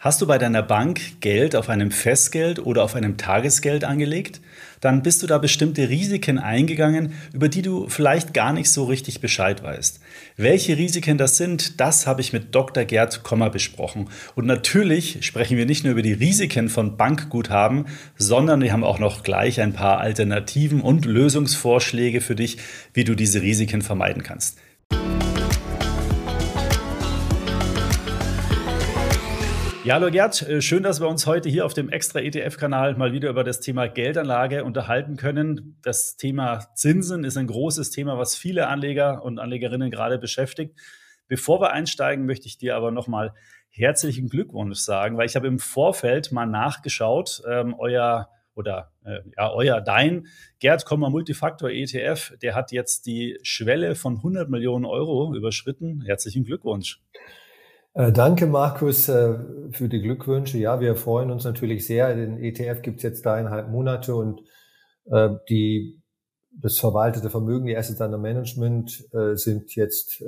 Hast du bei deiner Bank Geld auf einem Festgeld oder auf einem Tagesgeld angelegt? Dann bist du da bestimmte Risiken eingegangen, über die du vielleicht gar nicht so richtig Bescheid weißt. Welche Risiken das sind, das habe ich mit Dr. Gerd Kommer besprochen. Und natürlich sprechen wir nicht nur über die Risiken von Bankguthaben, sondern wir haben auch noch gleich ein paar Alternativen und Lösungsvorschläge für dich, wie du diese Risiken vermeiden kannst. Ja, hallo Gerd, äh, schön, dass wir uns heute hier auf dem extra ETF-Kanal mal wieder über das Thema Geldanlage unterhalten können. Das Thema Zinsen ist ein großes Thema, was viele Anleger und Anlegerinnen gerade beschäftigt. Bevor wir einsteigen, möchte ich dir aber nochmal herzlichen Glückwunsch sagen, weil ich habe im Vorfeld mal nachgeschaut, ähm, euer oder äh, ja, euer, dein Gerd Kommer Multifaktor ETF, der hat jetzt die Schwelle von 100 Millionen Euro überschritten. Herzlichen Glückwunsch. Äh, danke, Markus, äh, für die Glückwünsche. Ja, wir freuen uns natürlich sehr. Den ETF gibt es jetzt dreieinhalb Monate und äh, die, das verwaltete Vermögen, die Assets under Management, sind jetzt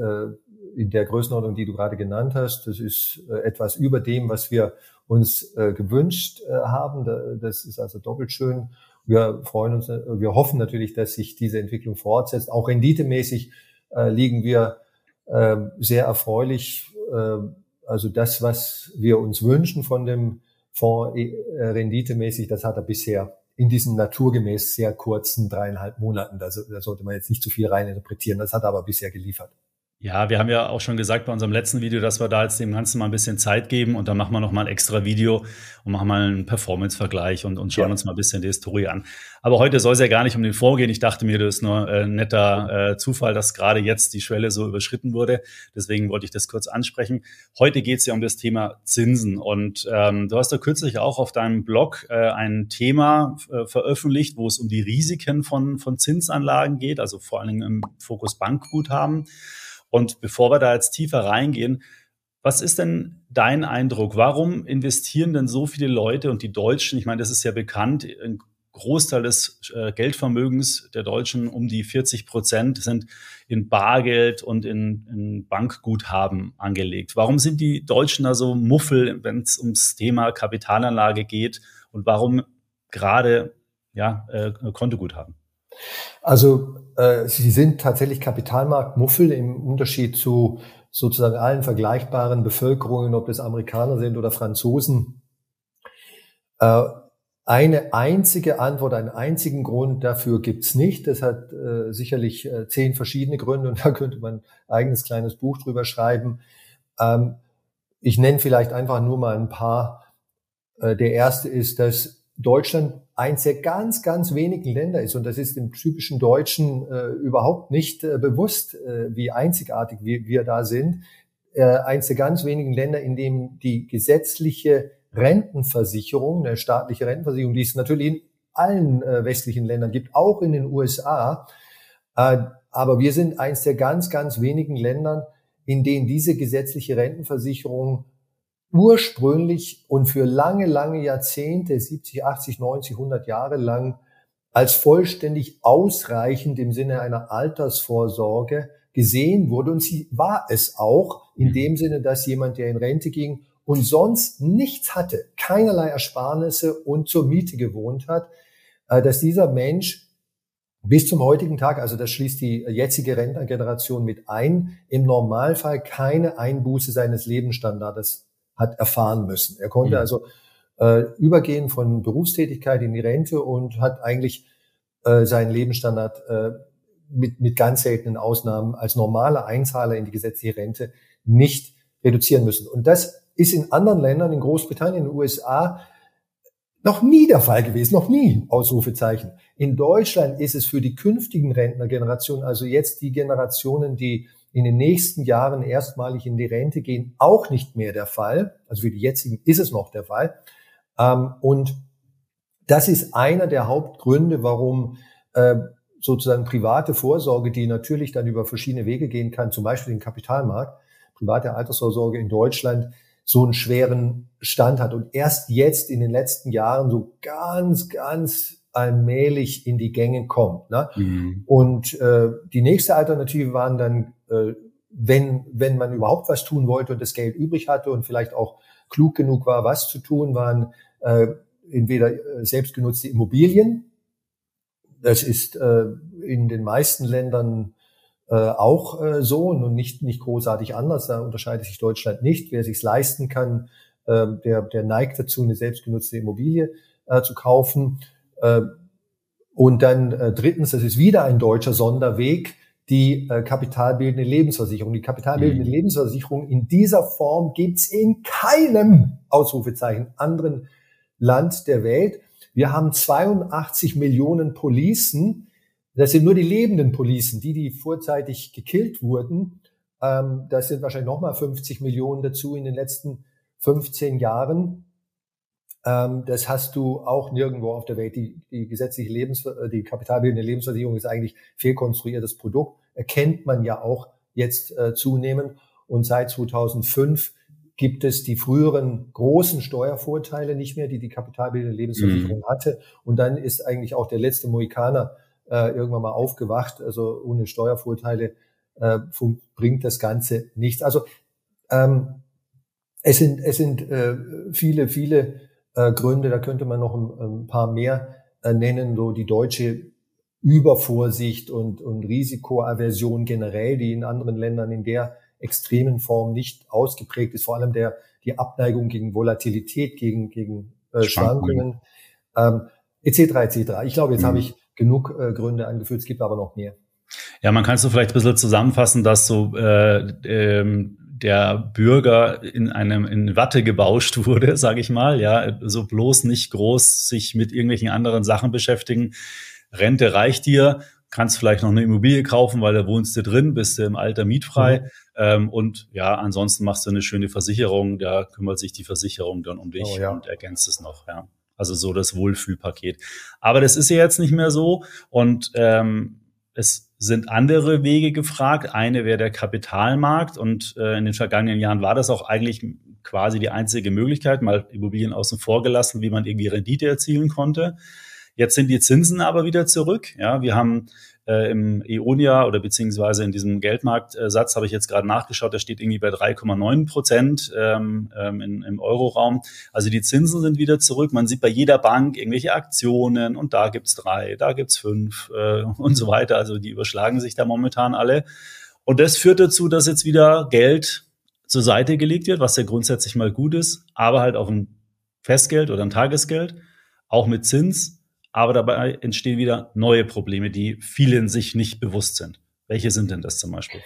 in der Größenordnung, die du gerade genannt hast. Das ist etwas über dem, was wir uns gewünscht haben. Das ist also doppelt schön. Wir freuen uns, wir hoffen natürlich, dass sich diese Entwicklung fortsetzt. Auch renditemäßig liegen wir sehr erfreulich also das, was wir uns wünschen von dem Fonds äh, renditemäßig, das hat er bisher in diesen naturgemäß sehr kurzen dreieinhalb Monaten. Da, da sollte man jetzt nicht zu viel reininterpretieren. Das hat er aber bisher geliefert. Ja, wir haben ja auch schon gesagt bei unserem letzten Video, dass wir da jetzt dem Ganzen mal ein bisschen Zeit geben und dann machen wir noch mal ein extra Video und machen mal einen Performance-Vergleich und, und schauen ja. uns mal ein bisschen die Historie an. Aber heute soll es ja gar nicht um den Fonds gehen. Ich dachte mir, das ist nur äh, ein netter äh, Zufall, dass gerade jetzt die Schwelle so überschritten wurde. Deswegen wollte ich das kurz ansprechen. Heute geht es ja um das Thema Zinsen und ähm, du hast da kürzlich auch auf deinem Blog äh, ein Thema äh, veröffentlicht, wo es um die Risiken von, von Zinsanlagen geht, also vor allen Dingen im Fokus Bankguthaben. Und bevor wir da jetzt tiefer reingehen, was ist denn dein Eindruck? Warum investieren denn so viele Leute und die Deutschen, ich meine, das ist ja bekannt, ein Großteil des äh, Geldvermögens der Deutschen, um die 40 Prozent, sind in Bargeld und in, in Bankguthaben angelegt. Warum sind die Deutschen da so muffel, wenn es ums Thema Kapitalanlage geht und warum gerade ja, äh, Kontoguthaben? Also äh, sie sind tatsächlich Kapitalmarktmuffel im Unterschied zu sozusagen allen vergleichbaren Bevölkerungen, ob das Amerikaner sind oder Franzosen. Äh, eine einzige Antwort, einen einzigen Grund dafür gibt's nicht. Das hat äh, sicherlich äh, zehn verschiedene Gründe und da könnte man ein eigenes kleines Buch drüber schreiben. Ähm, ich nenne vielleicht einfach nur mal ein paar. Äh, der erste ist, dass Deutschland eins der ganz, ganz wenigen Länder ist, und das ist dem typischen Deutschen äh, überhaupt nicht äh, bewusst, äh, wie einzigartig wir, wir da sind, äh, eins der ganz wenigen Länder, in dem die gesetzliche Rentenversicherung, eine staatliche Rentenversicherung, die es natürlich in allen äh, westlichen Ländern gibt, auch in den USA, äh, aber wir sind eins der ganz, ganz wenigen Ländern, in denen diese gesetzliche Rentenversicherung ursprünglich und für lange, lange Jahrzehnte, 70, 80, 90, 100 Jahre lang, als vollständig ausreichend im Sinne einer Altersvorsorge gesehen wurde. Und sie war es auch in mhm. dem Sinne, dass jemand, der in Rente ging und sonst nichts hatte, keinerlei Ersparnisse und zur Miete gewohnt hat, äh, dass dieser Mensch bis zum heutigen Tag, also das schließt die jetzige Rentnergeneration mit ein, im Normalfall keine Einbuße seines Lebensstandards hat erfahren müssen. Er konnte mhm. also äh, übergehen von Berufstätigkeit in die Rente und hat eigentlich äh, seinen Lebensstandard äh, mit, mit ganz seltenen Ausnahmen als normaler Einzahler in die gesetzliche Rente nicht reduzieren müssen. Und das ist in anderen Ländern, in Großbritannien, in den USA, noch nie der Fall gewesen, noch nie, Ausrufezeichen. In Deutschland ist es für die künftigen Rentnergenerationen, also jetzt die Generationen, die in den nächsten Jahren erstmalig in die Rente gehen, auch nicht mehr der Fall. Also für die jetzigen ist es noch der Fall. Ähm, und das ist einer der Hauptgründe, warum äh, sozusagen private Vorsorge, die natürlich dann über verschiedene Wege gehen kann, zum Beispiel den Kapitalmarkt, private Altersvorsorge in Deutschland so einen schweren Stand hat und erst jetzt in den letzten Jahren so ganz, ganz allmählich in die Gänge kommt. Ne? Mhm. Und äh, die nächste Alternative waren dann, wenn, wenn man überhaupt was tun wollte und das Geld übrig hatte und vielleicht auch klug genug war, was zu tun, waren äh, entweder äh, selbstgenutzte Immobilien. Das ist äh, in den meisten Ländern äh, auch äh, so und nicht, nicht großartig anders. Da unterscheidet sich Deutschland nicht. Wer sich leisten kann, äh, der, der neigt dazu, eine selbstgenutzte Immobilie äh, zu kaufen. Äh, und dann äh, drittens, das ist wieder ein deutscher Sonderweg, die äh, kapitalbildende Lebensversicherung. Die kapitalbildende mhm. Lebensversicherung in dieser Form gibt's in keinem Ausrufezeichen anderen Land der Welt. Wir haben 82 Millionen Policen. Das sind nur die lebenden Policen, die, die vorzeitig gekillt wurden. Ähm, das sind wahrscheinlich nochmal 50 Millionen dazu in den letzten 15 Jahren. Ähm, das hast du auch nirgendwo auf der Welt. Die, die gesetzliche Lebens, äh, die kapitalbildende Lebensversicherung ist eigentlich fehlkonstruiertes Produkt. Erkennt man ja auch jetzt äh, zunehmend. Und seit 2005 gibt es die früheren großen Steuervorteile nicht mehr, die die kapitalbildende Lebensversicherung mhm. hatte. Und dann ist eigentlich auch der letzte Mohikaner äh, irgendwann mal aufgewacht. Also ohne Steuervorteile äh, bringt das Ganze nichts. Also ähm, es sind, es sind äh, viele, viele äh, Gründe, da könnte man noch ein, ein paar mehr äh, nennen, so die deutsche Übervorsicht und, und Risikoaversion generell, die in anderen Ländern in der extremen Form nicht ausgeprägt ist, vor allem der, die Abneigung gegen Volatilität, gegen, gegen äh, Schwankungen, ähm, etc. etc. Ich glaube, jetzt mhm. habe ich genug äh, Gründe angeführt, es gibt aber noch mehr. Ja, man kann es so vielleicht ein bisschen zusammenfassen, dass so äh, ähm, der Bürger in einem in Watte gebauscht wurde, sage ich mal, ja, so bloß nicht groß sich mit irgendwelchen anderen Sachen beschäftigen. Rente reicht dir, kannst vielleicht noch eine Immobilie kaufen, weil da wohnst du drin, bist du im Alter mietfrei. Mhm. Ähm, und ja, ansonsten machst du eine schöne Versicherung, da kümmert sich die Versicherung dann um dich oh, ja. und ergänzt es noch, ja. Also so das Wohlfühlpaket. Aber das ist ja jetzt nicht mehr so. Und ähm, es sind andere Wege gefragt. Eine wäre der Kapitalmarkt. Und äh, in den vergangenen Jahren war das auch eigentlich quasi die einzige Möglichkeit, mal Immobilien außen vor gelassen, wie man irgendwie Rendite erzielen konnte. Jetzt sind die Zinsen aber wieder zurück. Ja, wir haben äh, im EONIA oder beziehungsweise in diesem Geldmarktsatz habe ich jetzt gerade nachgeschaut, der steht irgendwie bei 3,9 Prozent ähm, ähm, in, im Euroraum. Also die Zinsen sind wieder zurück. Man sieht bei jeder Bank irgendwelche Aktionen und da gibt's drei, da gibt's fünf äh, und so weiter. Also die überschlagen sich da momentan alle. Und das führt dazu, dass jetzt wieder Geld zur Seite gelegt wird, was ja grundsätzlich mal gut ist, aber halt auch ein Festgeld oder ein Tagesgeld, auch mit Zins aber dabei entstehen wieder neue Probleme, die vielen sich nicht bewusst sind. Welche sind denn das zum Beispiel?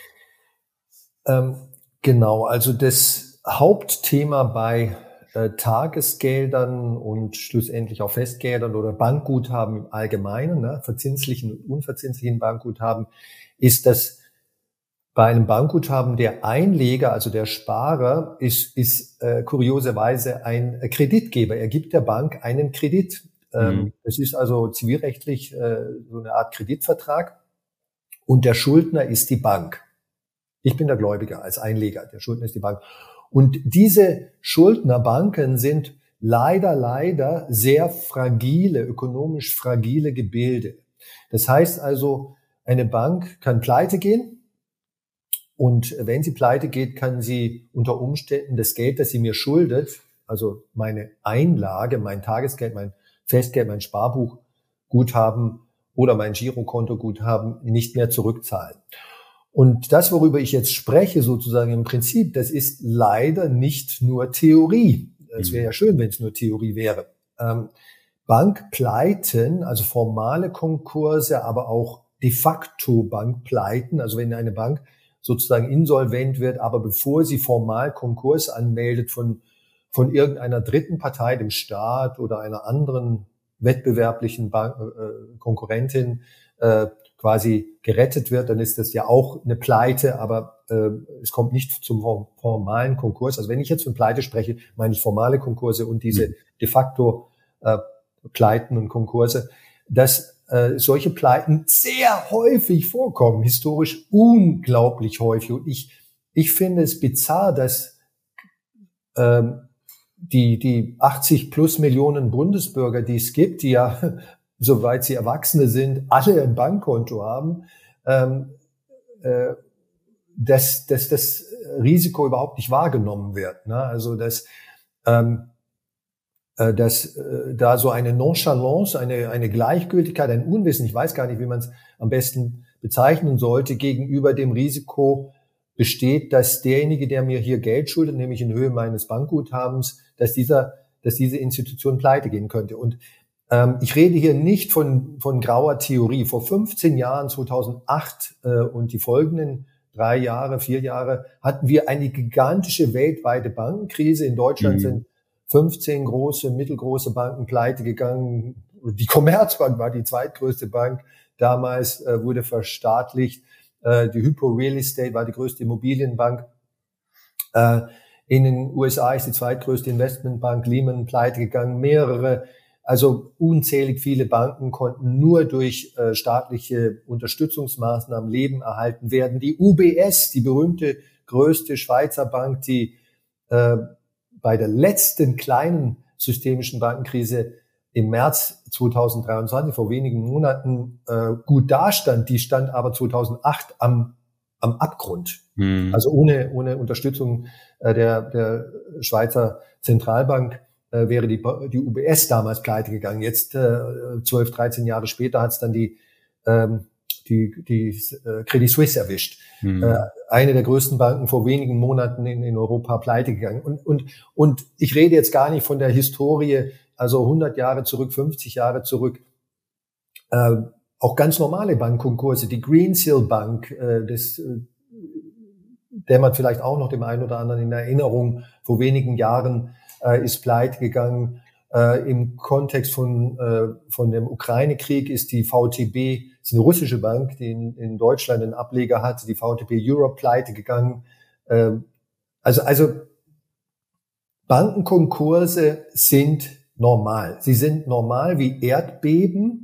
Ähm, genau, also das Hauptthema bei äh, Tagesgeldern und schlussendlich auch Festgeldern oder Bankguthaben im Allgemeinen, ne, verzinslichen und unverzinslichen Bankguthaben, ist, dass bei einem Bankguthaben der Einleger, also der Sparer, ist, ist äh, kurioserweise ein Kreditgeber. Er gibt der Bank einen Kredit. Ähm, mhm. Es ist also zivilrechtlich äh, so eine Art Kreditvertrag und der Schuldner ist die Bank. Ich bin der Gläubiger als Einleger, der Schuldner ist die Bank. Und diese Schuldnerbanken sind leider, leider sehr fragile, ökonomisch fragile Gebilde. Das heißt also, eine Bank kann pleite gehen. Und wenn sie pleite geht, kann sie unter Umständen das Geld, das sie mir schuldet, also meine Einlage, mein Tagesgeld, mein Festgeld, mein Sparbuchguthaben oder mein Girokontoguthaben nicht mehr zurückzahlen. Und das, worüber ich jetzt spreche, sozusagen im Prinzip, das ist leider nicht nur Theorie. Es wäre ja mhm. schön, wenn es nur Theorie wäre. Ähm, Bankpleiten, also formale Konkurse, aber auch de facto Bankpleiten, also wenn eine Bank sozusagen insolvent wird, aber bevor sie formal Konkurs anmeldet von von irgendeiner dritten Partei, dem Staat oder einer anderen wettbewerblichen Bank, äh, Konkurrentin äh, quasi gerettet wird, dann ist das ja auch eine Pleite, aber äh, es kommt nicht zum formalen Konkurs. Also wenn ich jetzt von Pleite spreche, meine ich formale Konkurse und diese mhm. de facto äh, Pleiten und Konkurse, dass äh, solche Pleiten sehr häufig vorkommen, historisch unglaublich häufig. Und ich, ich finde es bizarr, dass ähm, die, die 80 plus Millionen Bundesbürger, die es gibt, die ja, soweit sie Erwachsene sind, alle ein Bankkonto haben, ähm, äh, dass, dass das Risiko überhaupt nicht wahrgenommen wird. Ne? Also dass ähm, äh, dass äh, da so eine Nonchalance, eine, eine Gleichgültigkeit, ein Unwissen, ich weiß gar nicht, wie man es am besten bezeichnen sollte, gegenüber dem Risiko besteht, dass derjenige, der mir hier Geld schuldet, nämlich in Höhe meines Bankguthabens, dass dieser, dass diese Institution pleite gehen könnte. Und ähm, ich rede hier nicht von, von grauer Theorie. Vor 15 Jahren, 2008 äh, und die folgenden drei Jahre, vier Jahre, hatten wir eine gigantische weltweite Bankenkrise. In Deutschland mhm. sind 15 große, mittelgroße Banken pleite gegangen. Die Commerzbank war die zweitgrößte Bank damals, äh, wurde verstaatlicht. Äh, die Hypo Real Estate war die größte Immobilienbank. Äh, in den USA ist die zweitgrößte Investmentbank Lehman pleite gegangen. Mehrere, also unzählig viele Banken konnten nur durch äh, staatliche Unterstützungsmaßnahmen Leben erhalten werden. Die UBS, die berühmte größte Schweizer Bank, die äh, bei der letzten kleinen systemischen Bankenkrise im März 2023, vor wenigen Monaten, äh, gut dastand. Die stand aber 2008 am, am Abgrund. Mhm. Also ohne, ohne Unterstützung äh, der, der Schweizer Zentralbank äh, wäre die, die UBS damals pleite gegangen. Jetzt, äh, 12, 13 Jahre später, hat es dann die, ähm, die, die äh, Credit Suisse erwischt. Mhm. Äh, eine der größten Banken vor wenigen Monaten in, in Europa pleite gegangen. Und, und, und ich rede jetzt gar nicht von der Historie, also 100 Jahre zurück, 50 Jahre zurück. Äh, auch ganz normale Bankkonkurse, die Greensill Bank, äh, das äh, der man vielleicht auch noch dem einen oder anderen in Erinnerung vor wenigen Jahren äh, ist pleite gegangen. Äh, Im Kontext von, äh, von dem Ukraine-Krieg ist die VTB, ist eine russische Bank, die in, in Deutschland einen Ableger hat, die VTB Europe pleite gegangen. Äh, also, also Bankenkonkurse sind normal. Sie sind normal wie Erdbeben.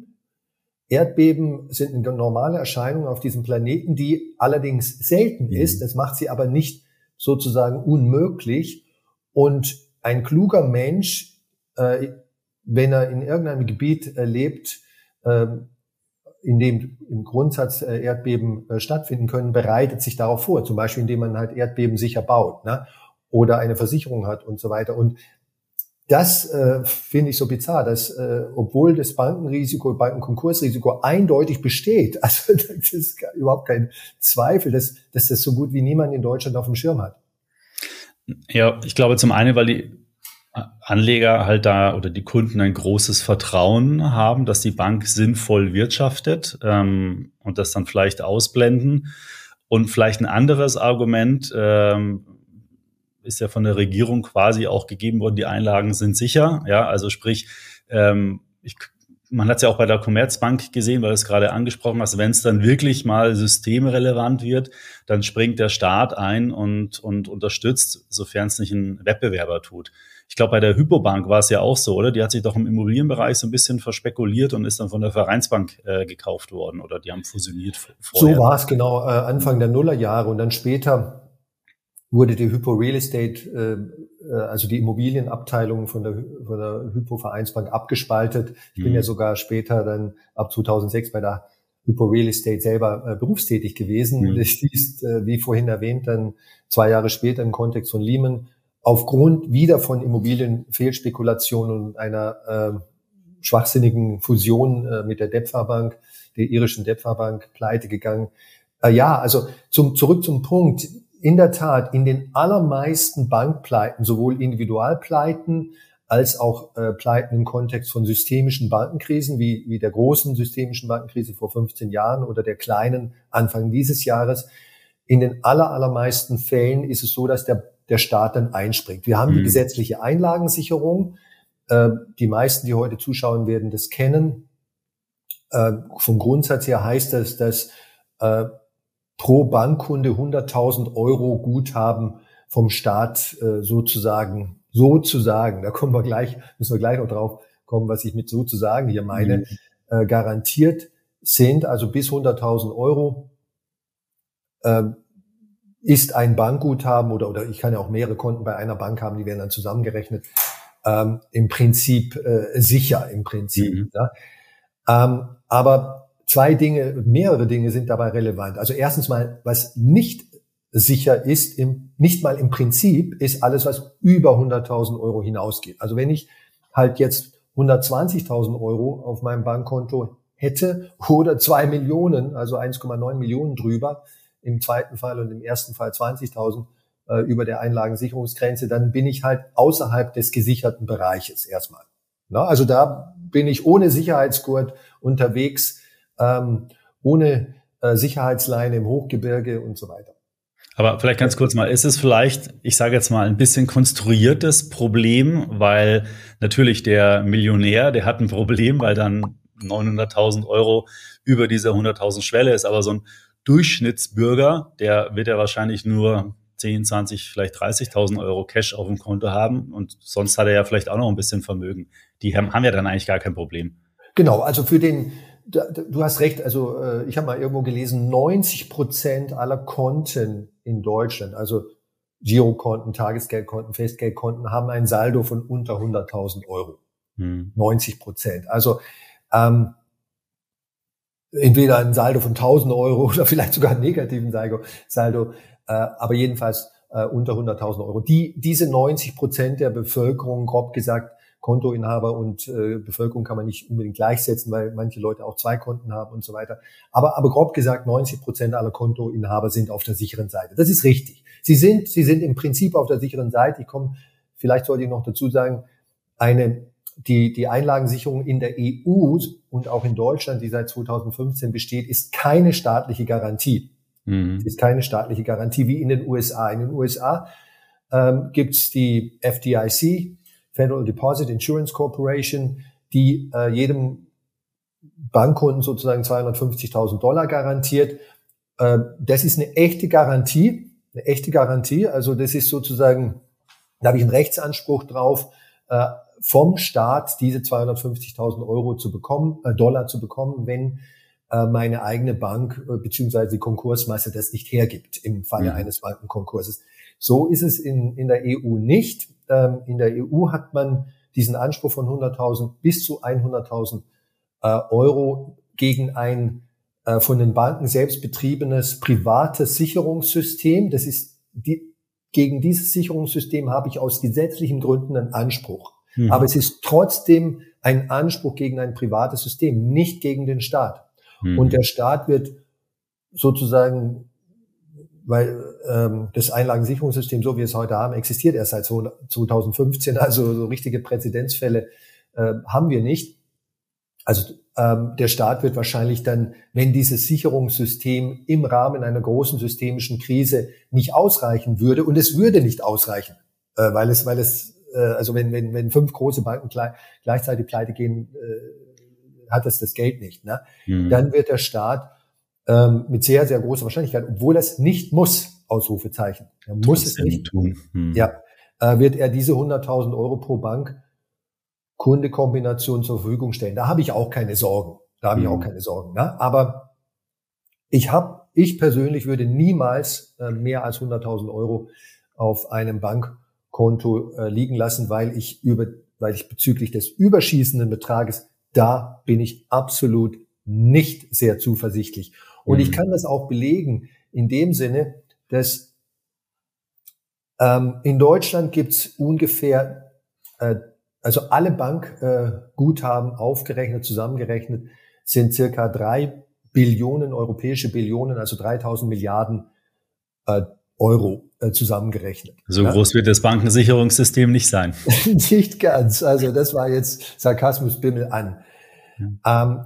Erdbeben sind eine normale Erscheinung auf diesem Planeten, die allerdings selten mhm. ist. Das macht sie aber nicht sozusagen unmöglich. Und ein kluger Mensch äh, wenn er in irgendeinem Gebiet äh, lebt, äh, in dem im Grundsatz äh, Erdbeben äh, stattfinden können, bereitet sich darauf vor. Zum Beispiel, indem man halt Erdbeben sicher baut ne? oder eine Versicherung hat und so weiter. Und das äh, finde ich so bizarr, dass äh, obwohl das Bankenrisiko, Bankenkonkursrisiko eindeutig besteht, also das ist überhaupt kein Zweifel, dass, dass das so gut wie niemand in Deutschland auf dem Schirm hat. Ja, ich glaube zum einen, weil die Anleger halt da oder die Kunden ein großes Vertrauen haben, dass die Bank sinnvoll wirtschaftet ähm, und das dann vielleicht ausblenden. Und vielleicht ein anderes Argument ähm, ist ja von der Regierung quasi auch gegeben worden, die Einlagen sind sicher. Ja, also sprich, ähm, ich, man hat es ja auch bei der Commerzbank gesehen, weil du es gerade angesprochen hast, wenn es dann wirklich mal systemrelevant wird, dann springt der Staat ein und, und unterstützt, sofern es nicht ein Wettbewerber tut. Ich glaube, bei der Hypobank war es ja auch so, oder? Die hat sich doch im Immobilienbereich so ein bisschen verspekuliert und ist dann von der Vereinsbank äh, gekauft worden oder die haben fusioniert vorher. So war es genau, äh, Anfang der Nullerjahre und dann später wurde die Hypo Real Estate, äh, äh, also die Immobilienabteilung von der, von der Hypo Vereinsbank abgespaltet. Ich mhm. bin ja sogar später dann ab 2006 bei der Hypo Real Estate selber äh, berufstätig gewesen. Mhm. Das ist, äh, wie vorhin erwähnt, dann zwei Jahre später im Kontext von Lehman aufgrund wieder von Immobilienfehlspekulationen und einer äh, schwachsinnigen Fusion äh, mit der Depfa Bank, der irischen Depfa Bank, pleite gegangen. Äh, ja, also zum, zurück zum Punkt. In der Tat, in den allermeisten Bankpleiten, sowohl Individualpleiten als auch äh, Pleiten im Kontext von systemischen Bankenkrisen, wie, wie der großen systemischen Bankenkrise vor 15 Jahren oder der kleinen Anfang dieses Jahres, in den aller, allermeisten Fällen ist es so, dass der der Staat dann einspringt. Wir haben mhm. die gesetzliche Einlagensicherung. Äh, die meisten, die heute zuschauen werden, das kennen. Äh, vom Grundsatz her heißt das, dass äh, pro Bankkunde 100.000 Euro Guthaben vom Staat äh, sozusagen, sozusagen, da kommen wir gleich, müssen wir gleich noch drauf kommen, was ich mit sozusagen hier meine, mhm. äh, garantiert sind, also bis 100.000 Euro. Äh, ist ein Bankguthaben oder, oder ich kann ja auch mehrere Konten bei einer Bank haben, die werden dann zusammengerechnet, ähm, im Prinzip äh, sicher, im Prinzip. Mhm. Ja. Ähm, aber zwei Dinge, mehrere Dinge sind dabei relevant. Also erstens mal, was nicht sicher ist, im, nicht mal im Prinzip, ist alles, was über 100.000 Euro hinausgeht. Also wenn ich halt jetzt 120.000 Euro auf meinem Bankkonto hätte oder zwei Millionen, also 1,9 Millionen drüber, im zweiten Fall und im ersten Fall 20.000 äh, über der Einlagensicherungsgrenze, dann bin ich halt außerhalb des gesicherten Bereiches erstmal. Na, also da bin ich ohne Sicherheitsgurt unterwegs, ähm, ohne äh, Sicherheitsleine im Hochgebirge und so weiter. Aber vielleicht ganz kurz mal, ist es vielleicht, ich sage jetzt mal, ein bisschen konstruiertes Problem, weil natürlich der Millionär, der hat ein Problem, weil dann 900.000 Euro über dieser 100.000 Schwelle ist, aber so ein Durchschnittsbürger, der wird ja wahrscheinlich nur 10, 20, vielleicht 30.000 Euro Cash auf dem Konto haben und sonst hat er ja vielleicht auch noch ein bisschen Vermögen. Die haben, haben ja dann eigentlich gar kein Problem. Genau, also für den, du hast recht, also äh, ich habe mal irgendwo gelesen, 90 Prozent aller Konten in Deutschland, also Girokonten, Tagesgeldkonten, Festgeldkonten, haben ein Saldo von unter 100.000 Euro. Hm. 90 Prozent. Also ähm, entweder ein Saldo von 1000 Euro oder vielleicht sogar einen negativen Saldo, Saldo äh, aber jedenfalls äh, unter 100.000 Euro. Die, diese 90 Prozent der Bevölkerung, grob gesagt, Kontoinhaber und äh, Bevölkerung kann man nicht unbedingt gleichsetzen, weil manche Leute auch zwei Konten haben und so weiter. Aber, aber grob gesagt, 90 Prozent aller Kontoinhaber sind auf der sicheren Seite. Das ist richtig. Sie sind, sie sind im Prinzip auf der sicheren Seite. Ich komme, vielleicht sollte ich noch dazu sagen, eine die, die Einlagensicherung in der EU und auch in Deutschland, die seit 2015 besteht, ist keine staatliche Garantie. Mhm. Ist keine staatliche Garantie wie in den USA. In den USA ähm, gibt es die FDIC, Federal Deposit Insurance Corporation, die äh, jedem Bankkunden sozusagen 250.000 Dollar garantiert. Äh, das ist eine echte Garantie, eine echte Garantie. Also das ist sozusagen, da habe ich einen Rechtsanspruch drauf. Äh, vom Staat diese 250.000 Euro zu bekommen, äh, Dollar zu bekommen, wenn äh, meine eigene Bank äh, beziehungsweise die Konkursmasse das nicht hergibt im Falle mhm. eines Bankenkonkurses. So ist es in, in der EU nicht. Ähm, in der EU hat man diesen Anspruch von 100.000 bis zu 100.000 äh, Euro gegen ein äh, von den Banken selbst betriebenes privates Sicherungssystem. Das ist die, gegen dieses Sicherungssystem habe ich aus gesetzlichen Gründen einen Anspruch. Mhm. Aber es ist trotzdem ein Anspruch gegen ein privates System, nicht gegen den Staat. Mhm. Und der Staat wird sozusagen, weil ähm, das Einlagensicherungssystem, so wie wir es heute haben, existiert erst seit 2015, also so richtige Präzedenzfälle äh, haben wir nicht. Also ähm, der Staat wird wahrscheinlich dann, wenn dieses Sicherungssystem im Rahmen einer großen systemischen Krise nicht ausreichen würde, und es würde nicht ausreichen, äh, weil es, weil es äh, also wenn, wenn, wenn fünf große Banken gleichzeitig pleite gehen, äh, hat das das Geld nicht. Ne? Mhm. Dann wird der Staat ähm, mit sehr, sehr großer Wahrscheinlichkeit, obwohl es nicht muss, Ausrufezeichen, er muss es nicht tun, mhm. ja, äh, wird er diese 100.000 Euro pro Bank Kundekombination zur Verfügung stellen. Da habe ich auch keine Sorgen. Da habe ich auch mhm. keine Sorgen. Ne? Aber ich habe, ich persönlich würde niemals äh, mehr als 100.000 Euro auf einem Bank Konto äh, liegen lassen, weil ich über, weil ich bezüglich des überschießenden Betrages, da bin ich absolut nicht sehr zuversichtlich. Und ich kann das auch belegen in dem Sinne, dass ähm, in Deutschland gibt's ungefähr, äh, also alle Bankguthaben äh, aufgerechnet, zusammengerechnet, sind circa drei Billionen, europäische Billionen, also 3000 Milliarden äh, Euro äh, zusammengerechnet. So ja. groß wird das Bankensicherungssystem nicht sein. nicht ganz. Also das war jetzt Sarkasmus Bimmel an. Ja. Ähm,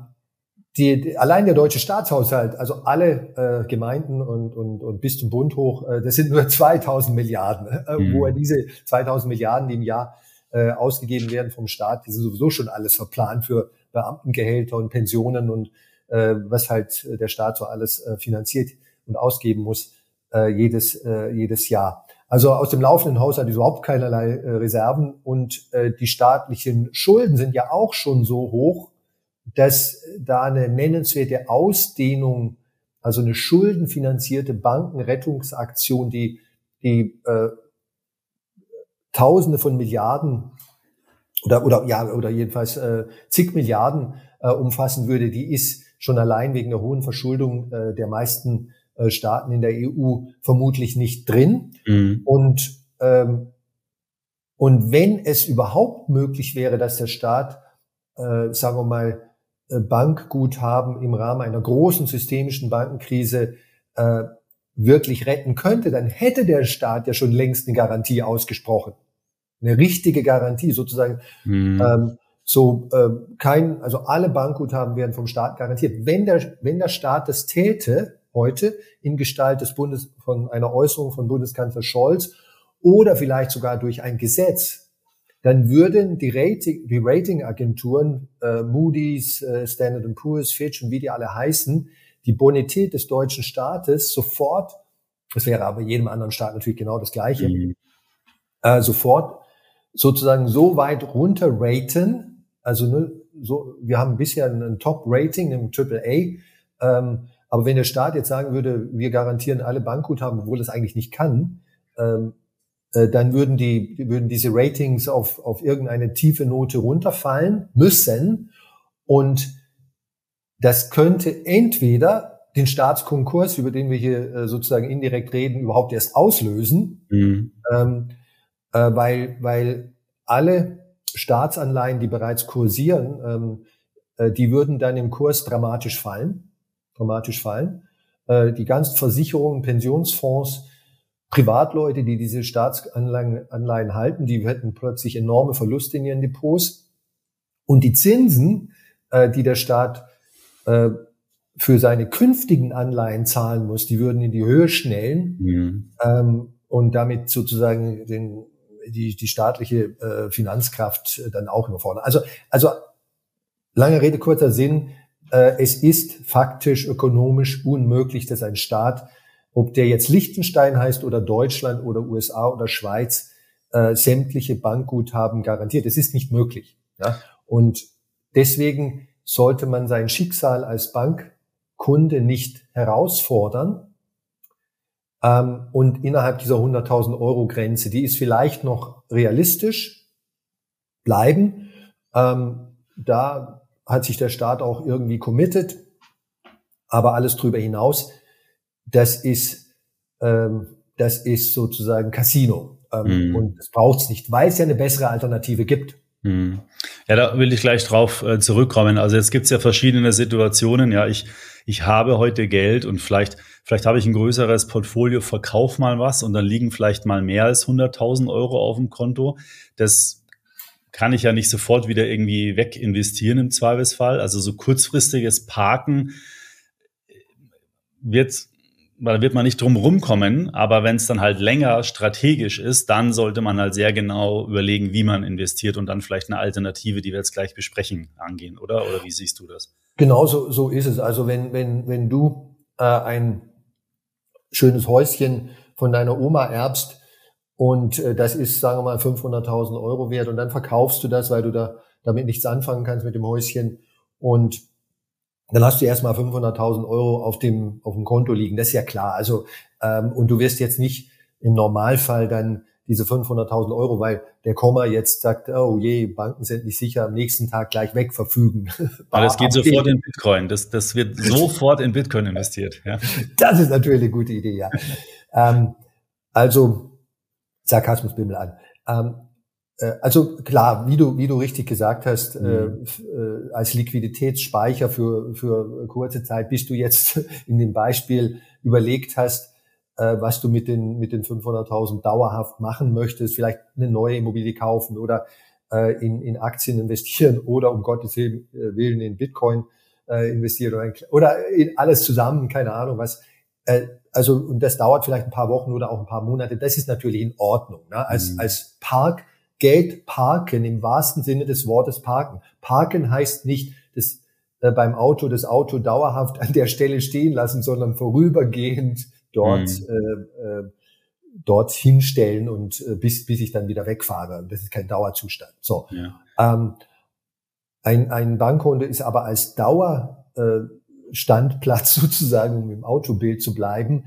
die, die, allein der deutsche Staatshaushalt, also alle äh, Gemeinden und, und, und bis zum Bund hoch, äh, das sind nur 2000 Milliarden, äh, mhm. wo er diese 2000 Milliarden, die im Jahr äh, ausgegeben werden vom Staat, die sind sowieso schon alles verplant für Beamtengehälter und Pensionen und äh, was halt der Staat so alles äh, finanziert und ausgeben muss äh, jedes, äh, jedes Jahr. Also aus dem laufenden Haushalt ist überhaupt keinerlei äh, Reserven und äh, die staatlichen Schulden sind ja auch schon so hoch, dass da eine nennenswerte Ausdehnung, also eine schuldenfinanzierte Bankenrettungsaktion, die, die äh, Tausende von Milliarden oder, oder, ja, oder jedenfalls äh, zig Milliarden äh, umfassen würde, die ist schon allein wegen der hohen Verschuldung äh, der meisten äh, Staaten in der EU vermutlich nicht drin. Mhm. Und, ähm, und wenn es überhaupt möglich wäre, dass der Staat, äh, sagen wir mal, Bankguthaben im Rahmen einer großen systemischen Bankenkrise äh, wirklich retten könnte, dann hätte der Staat ja schon längst eine Garantie ausgesprochen. Eine richtige Garantie, sozusagen. Mhm. Ähm, so äh, kein, also alle Bankguthaben werden vom Staat garantiert. Wenn der, wenn der Staat das täte, heute in Gestalt des Bundes von einer Äußerung von Bundeskanzler Scholz oder vielleicht sogar durch ein Gesetz, dann würden die, Rating, die Ratingagenturen äh, Moody's, äh, Standard Poor's, Fitch und wie die alle heißen, die Bonität des deutschen Staates sofort, das wäre aber jedem anderen Staat natürlich genau das Gleiche, mhm. äh, sofort sozusagen so weit runter raten, also ne, so, wir haben bisher ein Top-Rating im AAA, ähm, aber wenn der Staat jetzt sagen würde, wir garantieren alle Bankguthaben, obwohl das eigentlich nicht kann, ähm, äh, dann würden die würden diese Ratings auf auf irgendeine tiefe Note runterfallen müssen und das könnte entweder den Staatskonkurs, über den wir hier äh, sozusagen indirekt reden, überhaupt erst auslösen, mhm. ähm, äh, weil weil alle Staatsanleihen, die bereits kursieren, ähm, äh, die würden dann im Kurs dramatisch fallen dramatisch fallen. Äh, die ganzen Versicherungen, Pensionsfonds, Privatleute, die diese Staatsanleihen Anleihen halten, die hätten plötzlich enorme Verluste in ihren Depots. Und die Zinsen, äh, die der Staat äh, für seine künftigen Anleihen zahlen muss, die würden in die Höhe schnellen mhm. ähm, und damit sozusagen den, die, die staatliche äh, Finanzkraft dann auch überfordern. Also, also lange Rede, kurzer Sinn, äh, es ist faktisch ökonomisch unmöglich, dass ein Staat, ob der jetzt Liechtenstein heißt oder Deutschland oder USA oder Schweiz, äh, sämtliche Bankguthaben garantiert. Es ist nicht möglich. Ja? Und deswegen sollte man sein Schicksal als Bankkunde nicht herausfordern. Ähm, und innerhalb dieser 100.000 Euro Grenze, die ist vielleicht noch realistisch, bleiben. Ähm, da hat sich der Staat auch irgendwie committed. Aber alles drüber hinaus, das ist, ähm, das ist sozusagen Casino. Ähm, mhm. Und das braucht es nicht, weil es ja eine bessere Alternative gibt. Mhm. Ja, da will ich gleich drauf äh, zurückkommen. Also jetzt gibt's ja verschiedene Situationen. Ja, ich, ich habe heute Geld und vielleicht, vielleicht habe ich ein größeres Portfolio, verkauf mal was und dann liegen vielleicht mal mehr als 100.000 Euro auf dem Konto. Das kann ich ja nicht sofort wieder irgendwie weginvestieren im Zweifelsfall. Also so kurzfristiges Parken wird, da wird man nicht drum rumkommen. Aber wenn es dann halt länger strategisch ist, dann sollte man halt sehr genau überlegen, wie man investiert und dann vielleicht eine Alternative, die wir jetzt gleich besprechen, angehen, oder? Oder wie siehst du das? Genau so, so ist es. Also wenn, wenn, wenn du äh, ein schönes Häuschen von deiner Oma erbst, und äh, das ist, sagen wir mal, 500.000 Euro wert. Und dann verkaufst du das, weil du da damit nichts anfangen kannst mit dem Häuschen. Und dann hast du erstmal 500.000 Euro auf dem, auf dem Konto liegen. Das ist ja klar. Also, ähm, und du wirst jetzt nicht im Normalfall dann diese 500.000 Euro, weil der Komma jetzt sagt, oh je, Banken sind nicht sicher, am nächsten Tag gleich wegverfügen. Aber es geht sofort in Bitcoin. Das, das wird sofort in Bitcoin investiert. Ja. Das ist natürlich eine gute Idee, ja. ähm, also Sarkasmus bimmel an. Ähm, äh, also klar, wie du, wie du richtig gesagt hast, äh, mhm. äh, als Liquiditätsspeicher für, für kurze Zeit, bis du jetzt in dem Beispiel überlegt hast, äh, was du mit den, mit den 500.000 dauerhaft machen möchtest, vielleicht eine neue Immobilie kaufen oder äh, in, in Aktien investieren oder um Gottes äh, Willen in Bitcoin äh, investieren oder, oder in alles zusammen, keine Ahnung was. Äh, also, und das dauert vielleicht ein paar Wochen oder auch ein paar Monate. Das ist natürlich in Ordnung. Ne? Als, mhm. als Park, Geld parken im wahrsten Sinne des Wortes parken. Parken heißt nicht, dass äh, beim Auto das Auto dauerhaft an der Stelle stehen lassen, sondern vorübergehend dort, mhm. äh, äh, dort hinstellen und äh, bis, bis ich dann wieder wegfahre. Das ist kein Dauerzustand. So. Ja. Ähm, ein, ein Bankkonto ist aber als Dauer, äh, sozusagen, um im Autobild zu bleiben,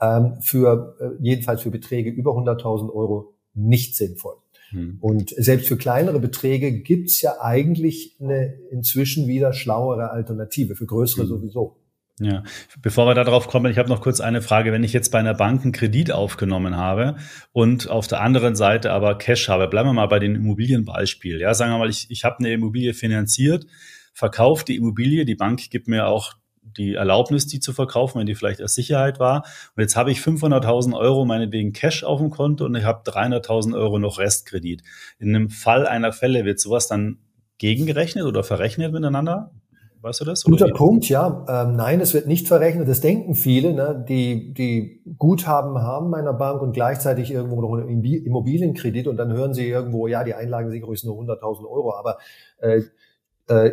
ähm, für äh, jedenfalls für Beträge über 100.000 Euro nicht sinnvoll. Hm. Und selbst für kleinere Beträge gibt's ja eigentlich eine inzwischen wieder schlauere Alternative, für größere hm. sowieso. Ja, bevor wir darauf kommen, ich habe noch kurz eine Frage. Wenn ich jetzt bei einer Bank einen Kredit aufgenommen habe und auf der anderen Seite aber Cash habe, bleiben wir mal bei dem Immobilienbeispiel. Ja, sagen wir mal, ich, ich habe eine Immobilie finanziert, verkaufe die Immobilie, die Bank gibt mir auch die Erlaubnis, die zu verkaufen, wenn die vielleicht als Sicherheit war. Und jetzt habe ich 500.000 Euro meinetwegen Cash auf dem Konto und ich habe 300.000 Euro noch Restkredit. In einem Fall einer Fälle wird sowas dann gegengerechnet oder verrechnet miteinander? Weißt du das? Guter Punkt, ja. Ähm, nein, es wird nicht verrechnet. Das denken viele, ne, die, die Guthaben haben meiner Bank und gleichzeitig irgendwo noch einen Immobilienkredit und dann hören sie irgendwo, ja, die Einlagensicherung ist nur 100.000 Euro, aber äh,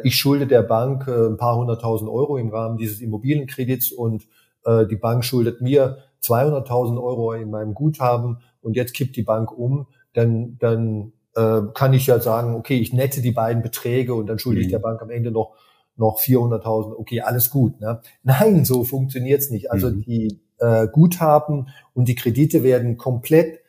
ich schulde der Bank äh, ein paar hunderttausend Euro im Rahmen dieses Immobilienkredits und äh, die Bank schuldet mir 200.000 Euro in meinem Guthaben und jetzt kippt die Bank um, dann, dann äh, kann ich ja sagen, okay, ich nette die beiden Beträge und dann schulde mhm. ich der Bank am Ende noch noch 400.000, okay, alles gut. Ne? Nein, so funktioniert's nicht. Also mhm. die äh, Guthaben und die Kredite werden komplett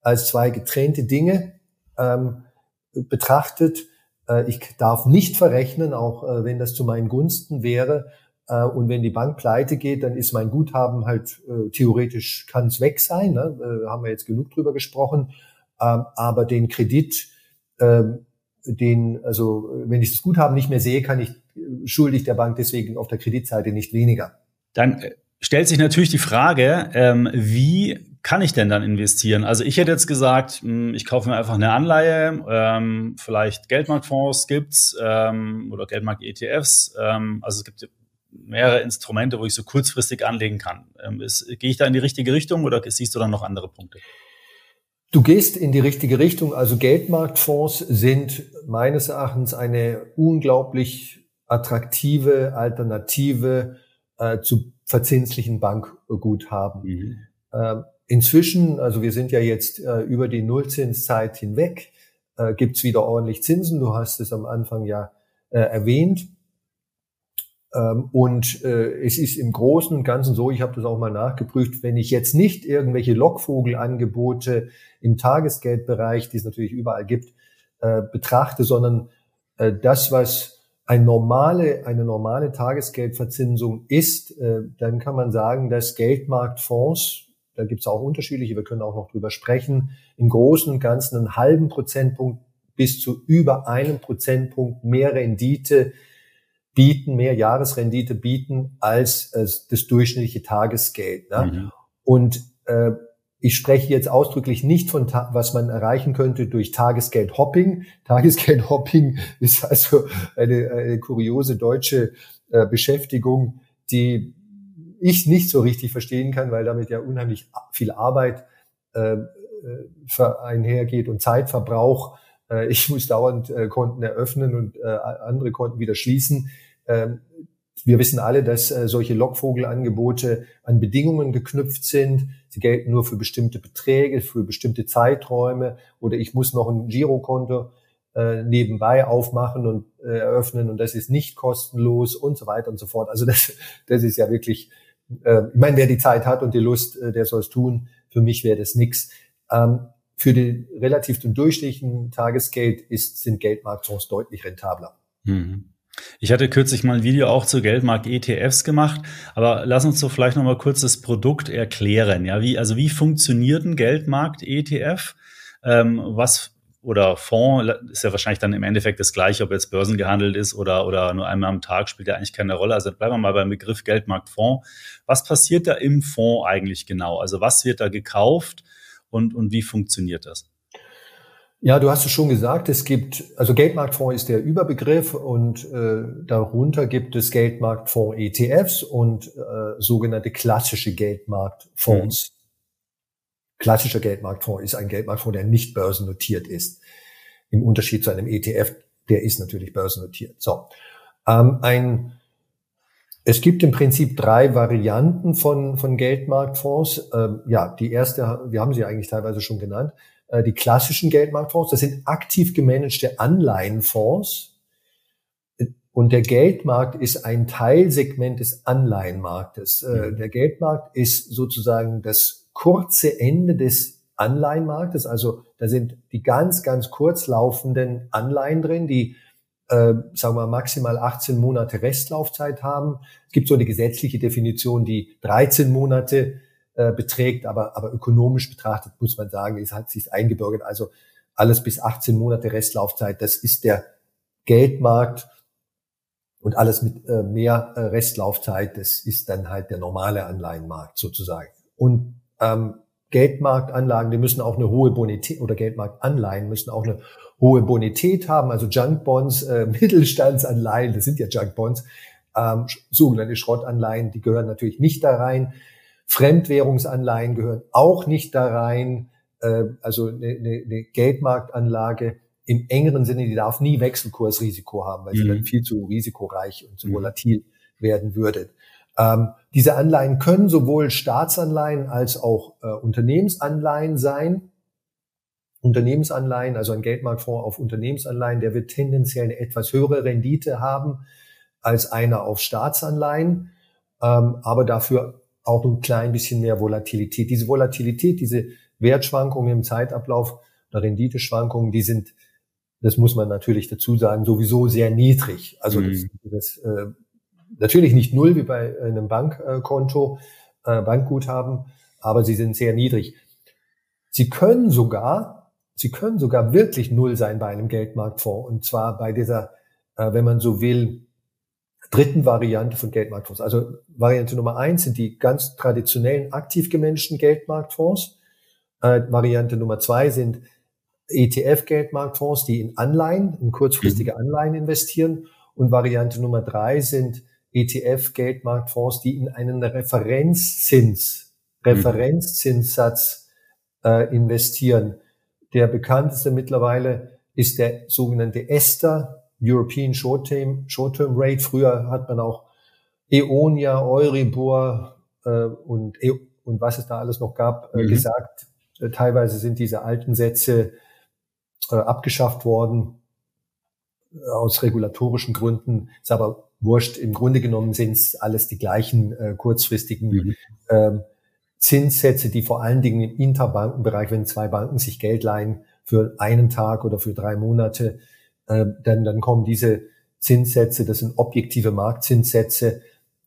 als zwei getrennte Dinge ähm, betrachtet. Äh, ich darf nicht verrechnen, auch äh, wenn das zu meinen Gunsten wäre. Äh, und wenn die Bank pleite geht, dann ist mein Guthaben halt theoretisch kann es weg sein. Ne? Haben wir jetzt genug drüber gesprochen. Ähm, aber den Kredit, ähm, den, also wenn ich das Guthaben nicht mehr sehe, kann ich schuldig der Bank deswegen auf der Kreditseite nicht weniger. Dann stellt sich natürlich die Frage, ähm, wie kann ich denn dann investieren? Also ich hätte jetzt gesagt, hm, ich kaufe mir einfach eine Anleihe, ähm, vielleicht Geldmarktfonds gibt's ähm, oder Geldmarkt-ETFs. Ähm, also es gibt mehrere Instrumente, wo ich so kurzfristig anlegen kann. Ähm, ist, gehe ich da in die richtige Richtung oder siehst du dann noch andere Punkte? Du gehst in die richtige Richtung. Also Geldmarktfonds sind meines Erachtens eine unglaublich attraktive Alternative äh, zu verzinslichen Bankguthaben. Mhm. Äh, inzwischen, also wir sind ja jetzt äh, über die Nullzinszeit hinweg, äh, gibt's wieder ordentlich Zinsen. Du hast es am Anfang ja äh, erwähnt. Ähm, und äh, es ist im Großen und Ganzen so, ich habe das auch mal nachgeprüft, wenn ich jetzt nicht irgendwelche Lockvogelangebote im Tagesgeldbereich, die es natürlich überall gibt, äh, betrachte, sondern äh, das, was ein normale, eine normale Tagesgeldverzinsung ist, dann kann man sagen, dass Geldmarktfonds, da gibt es auch unterschiedliche, wir können auch noch drüber sprechen, im Großen und Ganzen einen halben Prozentpunkt bis zu über einem Prozentpunkt mehr Rendite bieten, mehr Jahresrendite bieten als äh, das durchschnittliche Tagesgeld. Ne? Mhm. Und äh, ich spreche jetzt ausdrücklich nicht von, was man erreichen könnte durch Tagesgeldhopping. Tagesgeldhopping ist also eine, eine kuriose deutsche äh, Beschäftigung, die ich nicht so richtig verstehen kann, weil damit ja unheimlich viel Arbeit äh, äh einhergeht und Zeitverbrauch. Äh, ich muss dauernd äh, Konten eröffnen und äh, andere Konten wieder schließen. Ähm, wir wissen alle, dass äh, solche Lockvogelangebote an Bedingungen geknüpft sind. Sie gelten nur für bestimmte Beträge, für bestimmte Zeiträume oder ich muss noch ein Girokonto äh, nebenbei aufmachen und äh, eröffnen und das ist nicht kostenlos und so weiter und so fort. Also das, das ist ja wirklich, äh, ich meine, wer die Zeit hat und die Lust, äh, der soll es tun. Für mich wäre das nix. Ähm, für den relativ den durchschnittlichen Tagesgeld ist, sind Geldmarktfonds deutlich rentabler. Mhm. Ich hatte kürzlich mal ein Video auch zu Geldmarkt-ETFs gemacht, aber lass uns doch vielleicht noch mal kurz das Produkt erklären. Ja, wie, also wie funktioniert ein Geldmarkt-ETF? Ähm, was oder Fonds ist ja wahrscheinlich dann im Endeffekt das gleiche, ob jetzt börsengehandelt ist oder, oder nur einmal am Tag, spielt ja eigentlich keine Rolle. Also bleiben wir mal beim Begriff Geldmarktfonds. Was passiert da im Fonds eigentlich genau? Also was wird da gekauft und, und wie funktioniert das? Ja, du hast es schon gesagt, es gibt, also Geldmarktfonds ist der Überbegriff und äh, darunter gibt es Geldmarktfonds ETFs und äh, sogenannte klassische Geldmarktfonds. Mhm. Klassischer Geldmarktfonds ist ein Geldmarktfonds, der nicht börsennotiert ist. Im Unterschied zu einem ETF, der ist natürlich börsennotiert. So. Ähm, ein, es gibt im Prinzip drei Varianten von, von Geldmarktfonds. Ähm, ja, die erste, wir haben sie eigentlich teilweise schon genannt äh, die klassischen Geldmarktfonds, das sind aktiv gemanagte Anleihenfonds. Und der Geldmarkt ist ein Teilsegment des Anleihenmarktes. Äh, mhm. Der Geldmarkt ist sozusagen das kurze Ende des Anleihenmarktes. Also da sind die ganz, ganz kurz laufenden Anleihen drin, die äh, sagen wir maximal 18 Monate Restlaufzeit haben. Es gibt so eine gesetzliche Definition, die 13 Monate äh, beträgt, aber, aber ökonomisch betrachtet muss man sagen, es hat sich eingebürgert. Also alles bis 18 Monate Restlaufzeit, das ist der Geldmarkt und alles mit äh, mehr äh, Restlaufzeit, das ist dann halt der normale Anleihenmarkt sozusagen. Und ähm, Geldmarktanlagen, die müssen auch eine hohe Bonität oder Geldmarktanleihen müssen auch eine hohe Bonität haben, also Junkbonds, äh, Mittelstandsanleihen, das sind ja Junkbonds, ähm, sogenannte Schrottanleihen, die gehören natürlich nicht da rein. Fremdwährungsanleihen gehören auch nicht da rein. Äh, also eine, eine, eine Geldmarktanlage im engeren Sinne, die darf nie Wechselkursrisiko haben, weil mhm. sie dann viel zu risikoreich und zu mhm. volatil werden würde. Ähm, diese Anleihen können sowohl Staatsanleihen als auch äh, Unternehmensanleihen sein. Unternehmensanleihen, also ein Geldmarktfonds auf Unternehmensanleihen, der wird tendenziell eine etwas höhere Rendite haben als einer auf Staatsanleihen, ähm, aber dafür auch ein klein bisschen mehr Volatilität. Diese Volatilität, diese Wertschwankungen im Zeitablauf oder Renditeschwankungen, die sind, das muss man natürlich dazu sagen, sowieso sehr niedrig. Also mhm. das, das äh, natürlich nicht null wie bei einem Bankkonto, äh, Bankguthaben, aber sie sind sehr niedrig. Sie können sogar, sie können sogar wirklich null sein bei einem Geldmarktfonds und zwar bei dieser, äh, wenn man so will, dritten Variante von Geldmarktfonds. Also Variante Nummer eins sind die ganz traditionellen aktiv gemanagten Geldmarktfonds. Äh, Variante Nummer zwei sind ETF-Geldmarktfonds, die in Anleihen, in kurzfristige mhm. Anleihen investieren. Und Variante Nummer drei sind ETF-Geldmarktfonds, die in einen Referenzzins, mhm. Referenzzinssatz äh, investieren. Der bekannteste mittlerweile ist der sogenannte ESTA, European Short-Term Short -Term Rate. Früher hat man auch Eonia, Euribor äh, und, e und was es da alles noch gab, äh, mhm. gesagt. Äh, teilweise sind diese alten Sätze äh, abgeschafft worden äh, aus regulatorischen Gründen. Ist aber wurscht. Im Grunde genommen sind es alles die gleichen äh, kurzfristigen mhm. ähm, Zinssätze, die vor allen Dingen im Interbankenbereich, wenn zwei Banken sich Geld leihen für einen Tag oder für drei Monate, äh, dann, dann kommen diese Zinssätze, das sind objektive Marktzinssätze,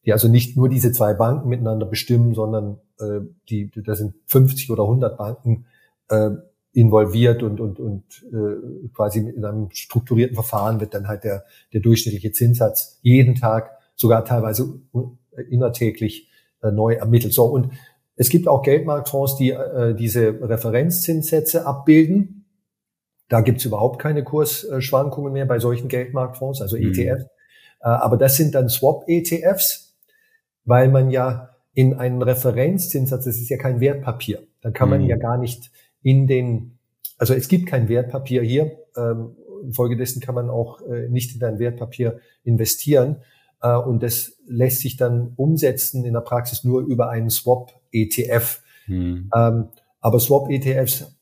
die also nicht nur diese zwei Banken miteinander bestimmen, sondern äh, die, da sind 50 oder 100 Banken äh, involviert und, und, und äh, quasi in einem strukturierten Verfahren wird dann halt der, der durchschnittliche Zinssatz jeden Tag, sogar teilweise innertäglich äh, neu ermittelt. So, und es gibt auch Geldmarktfonds, die äh, diese Referenzzinssätze abbilden. Da gibt's überhaupt keine Kursschwankungen mehr bei solchen Geldmarktfonds, also mhm. ETFs. Äh, aber das sind dann Swap-ETFs, weil man ja in einen Referenzzinssatz, das ist ja kein Wertpapier, da kann man mhm. ja gar nicht in den, also es gibt kein Wertpapier hier. Ähm, infolgedessen kann man auch äh, nicht in ein Wertpapier investieren. Äh, und das lässt sich dann umsetzen in der Praxis nur über einen Swap-ETF. Hm. Ähm, aber Swap-ETFs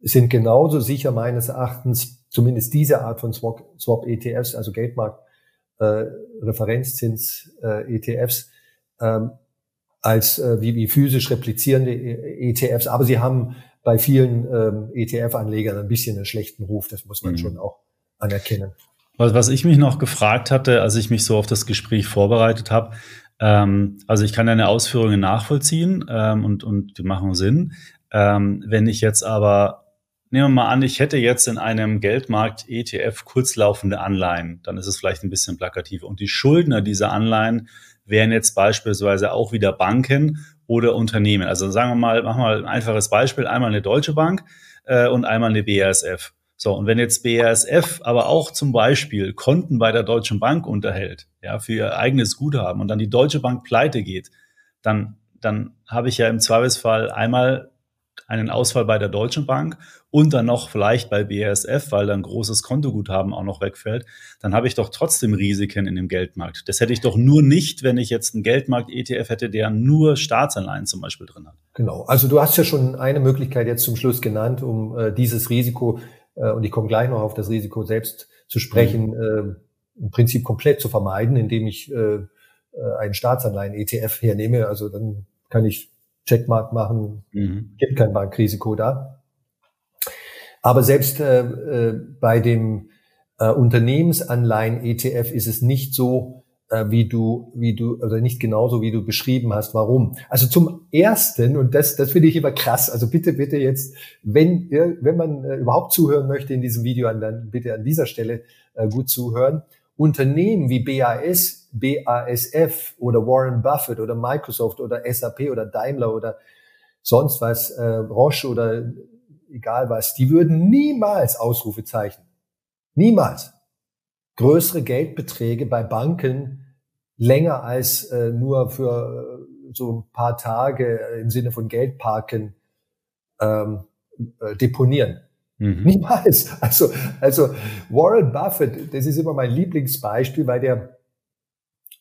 sind genauso sicher meines Erachtens, zumindest diese Art von Swap-ETFs, also Geldmarkt, äh, Referenzzins äh, ETFs, ähm, als äh, wie, wie physisch replizierende ETFs. Aber sie haben bei vielen ähm, ETF-Anlegern ein bisschen einen schlechten Ruf. Das muss man mhm. schon auch anerkennen. Was, was ich mich noch gefragt hatte, als ich mich so auf das Gespräch vorbereitet habe, ähm, also ich kann deine Ausführungen nachvollziehen ähm, und, und die machen Sinn. Ähm, wenn ich jetzt aber, nehmen wir mal an, ich hätte jetzt in einem Geldmarkt ETF kurzlaufende Anleihen, dann ist es vielleicht ein bisschen plakativ. Und die Schuldner dieser Anleihen wären jetzt beispielsweise auch wieder Banken oder Unternehmen. Also sagen wir mal, machen wir ein einfaches Beispiel, einmal eine Deutsche Bank äh, und einmal eine BASF. So, und wenn jetzt BASF aber auch zum Beispiel Konten bei der Deutschen Bank unterhält, ja, für ihr eigenes Guthaben und dann die Deutsche Bank pleite geht, dann, dann habe ich ja im Zweifelsfall einmal einen Ausfall bei der Deutschen Bank und dann noch vielleicht bei BASF, weil dann großes Kontoguthaben auch noch wegfällt, dann habe ich doch trotzdem Risiken in dem Geldmarkt. Das hätte ich doch nur nicht, wenn ich jetzt einen Geldmarkt-ETF hätte, der nur Staatsanleihen zum Beispiel drin hat. Genau. Also du hast ja schon eine Möglichkeit jetzt zum Schluss genannt, um äh, dieses Risiko, äh, und ich komme gleich noch auf das Risiko selbst zu sprechen, mhm. äh, im Prinzip komplett zu vermeiden, indem ich äh, äh einen Staatsanleihen-ETF hernehme. Also dann kann ich Checkmark machen, mhm. gibt kein Bankrisiko da. Aber selbst äh, äh, bei dem äh, Unternehmensanleihen ETF ist es nicht so, äh, wie du, wie du, oder also nicht genauso, wie du beschrieben hast. Warum? Also zum ersten, und das, das finde ich immer krass. Also bitte, bitte jetzt, wenn, wenn man äh, überhaupt zuhören möchte in diesem Video, dann bitte an dieser Stelle äh, gut zuhören. Unternehmen wie BAS, BASF oder Warren Buffett oder Microsoft oder SAP oder Daimler oder sonst was, äh, Roche oder egal was, die würden niemals Ausrufezeichen niemals größere Geldbeträge bei Banken länger als äh, nur für äh, so ein paar Tage im Sinne von Geldparken ähm, äh, deponieren. Mhm. Niemals. Also, also Warren Buffett, das ist immer mein Lieblingsbeispiel, weil der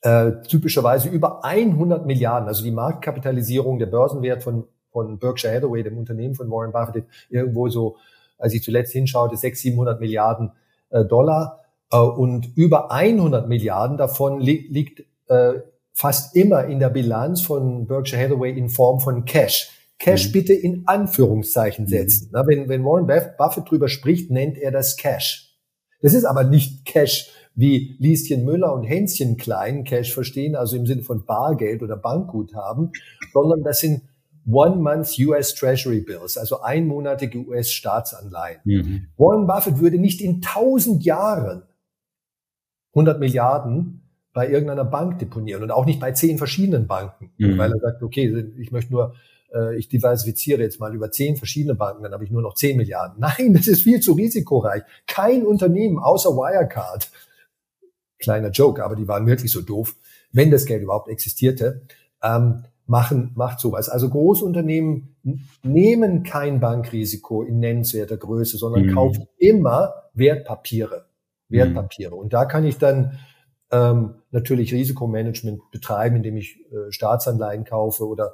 äh, typischerweise über 100 Milliarden, also die Marktkapitalisierung, der Börsenwert von, von Berkshire Hathaway, dem Unternehmen von Warren Buffett, irgendwo so, als ich zuletzt hinschaute, 600, 700 Milliarden äh, Dollar äh, und über 100 Milliarden davon li liegt äh, fast immer in der Bilanz von Berkshire Hathaway in Form von Cash. Cash mhm. bitte in Anführungszeichen mhm. setzen. Na, wenn, wenn Warren Buffett drüber spricht, nennt er das Cash. Das ist aber nicht Cash, wie Lieschen Müller und Hänschen Klein Cash verstehen, also im Sinne von Bargeld oder Bankguthaben, sondern das sind One-Month US Treasury Bills, also einmonatige US-Staatsanleihen. Mhm. Warren Buffett würde nicht in tausend Jahren 100 Milliarden bei irgendeiner Bank deponieren und auch nicht bei zehn verschiedenen Banken, mhm. weil er sagt, okay, ich möchte nur, äh, ich diversifiziere jetzt mal über zehn verschiedene Banken, dann habe ich nur noch zehn Milliarden. Nein, das ist viel zu risikoreich. Kein Unternehmen außer Wirecard, kleiner Joke, aber die waren wirklich so doof, wenn das Geld überhaupt existierte, ähm, machen, macht sowas. Also Großunternehmen nehmen kein Bankrisiko in nennenswerter Größe, sondern mhm. kaufen immer Wertpapiere. Wertpapiere. Mhm. Und da kann ich dann ähm, natürlich Risikomanagement betreiben, indem ich äh, Staatsanleihen kaufe oder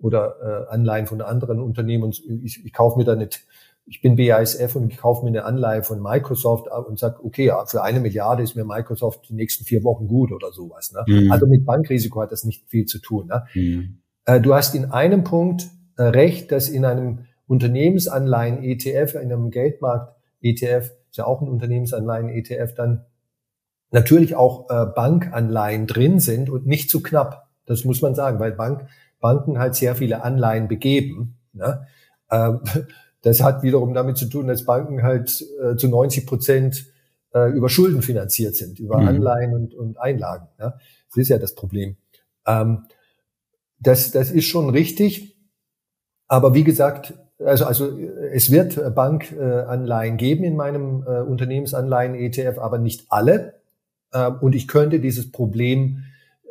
oder äh, Anleihen von anderen Unternehmen. Und ich, ich kaufe mir da nicht ich bin BASF und ich kaufe mir eine Anleihe von Microsoft und sage, okay, ja, für eine Milliarde ist mir Microsoft die nächsten vier Wochen gut oder sowas. Ne? Mhm. Also mit Bankrisiko hat das nicht viel zu tun. Ne? Mhm. Äh, du hast in einem Punkt äh, recht, dass in einem Unternehmensanleihen-ETF, in einem Geldmarkt-ETF, ist ja auch ein Unternehmensanleihen-ETF, dann natürlich auch äh, Bankanleihen drin sind und nicht zu knapp. Das muss man sagen, weil Bank, Banken halt sehr viele Anleihen begeben. Ne? Ähm, das hat wiederum damit zu tun, dass Banken halt äh, zu 90 Prozent äh, über Schulden finanziert sind, über mhm. Anleihen und, und Einlagen. Ja? Das ist ja das Problem. Ähm, das, das ist schon richtig. Aber wie gesagt, also, also es wird Bankanleihen geben in meinem äh, Unternehmensanleihen-ETF, aber nicht alle. Ähm, und ich könnte dieses Problem,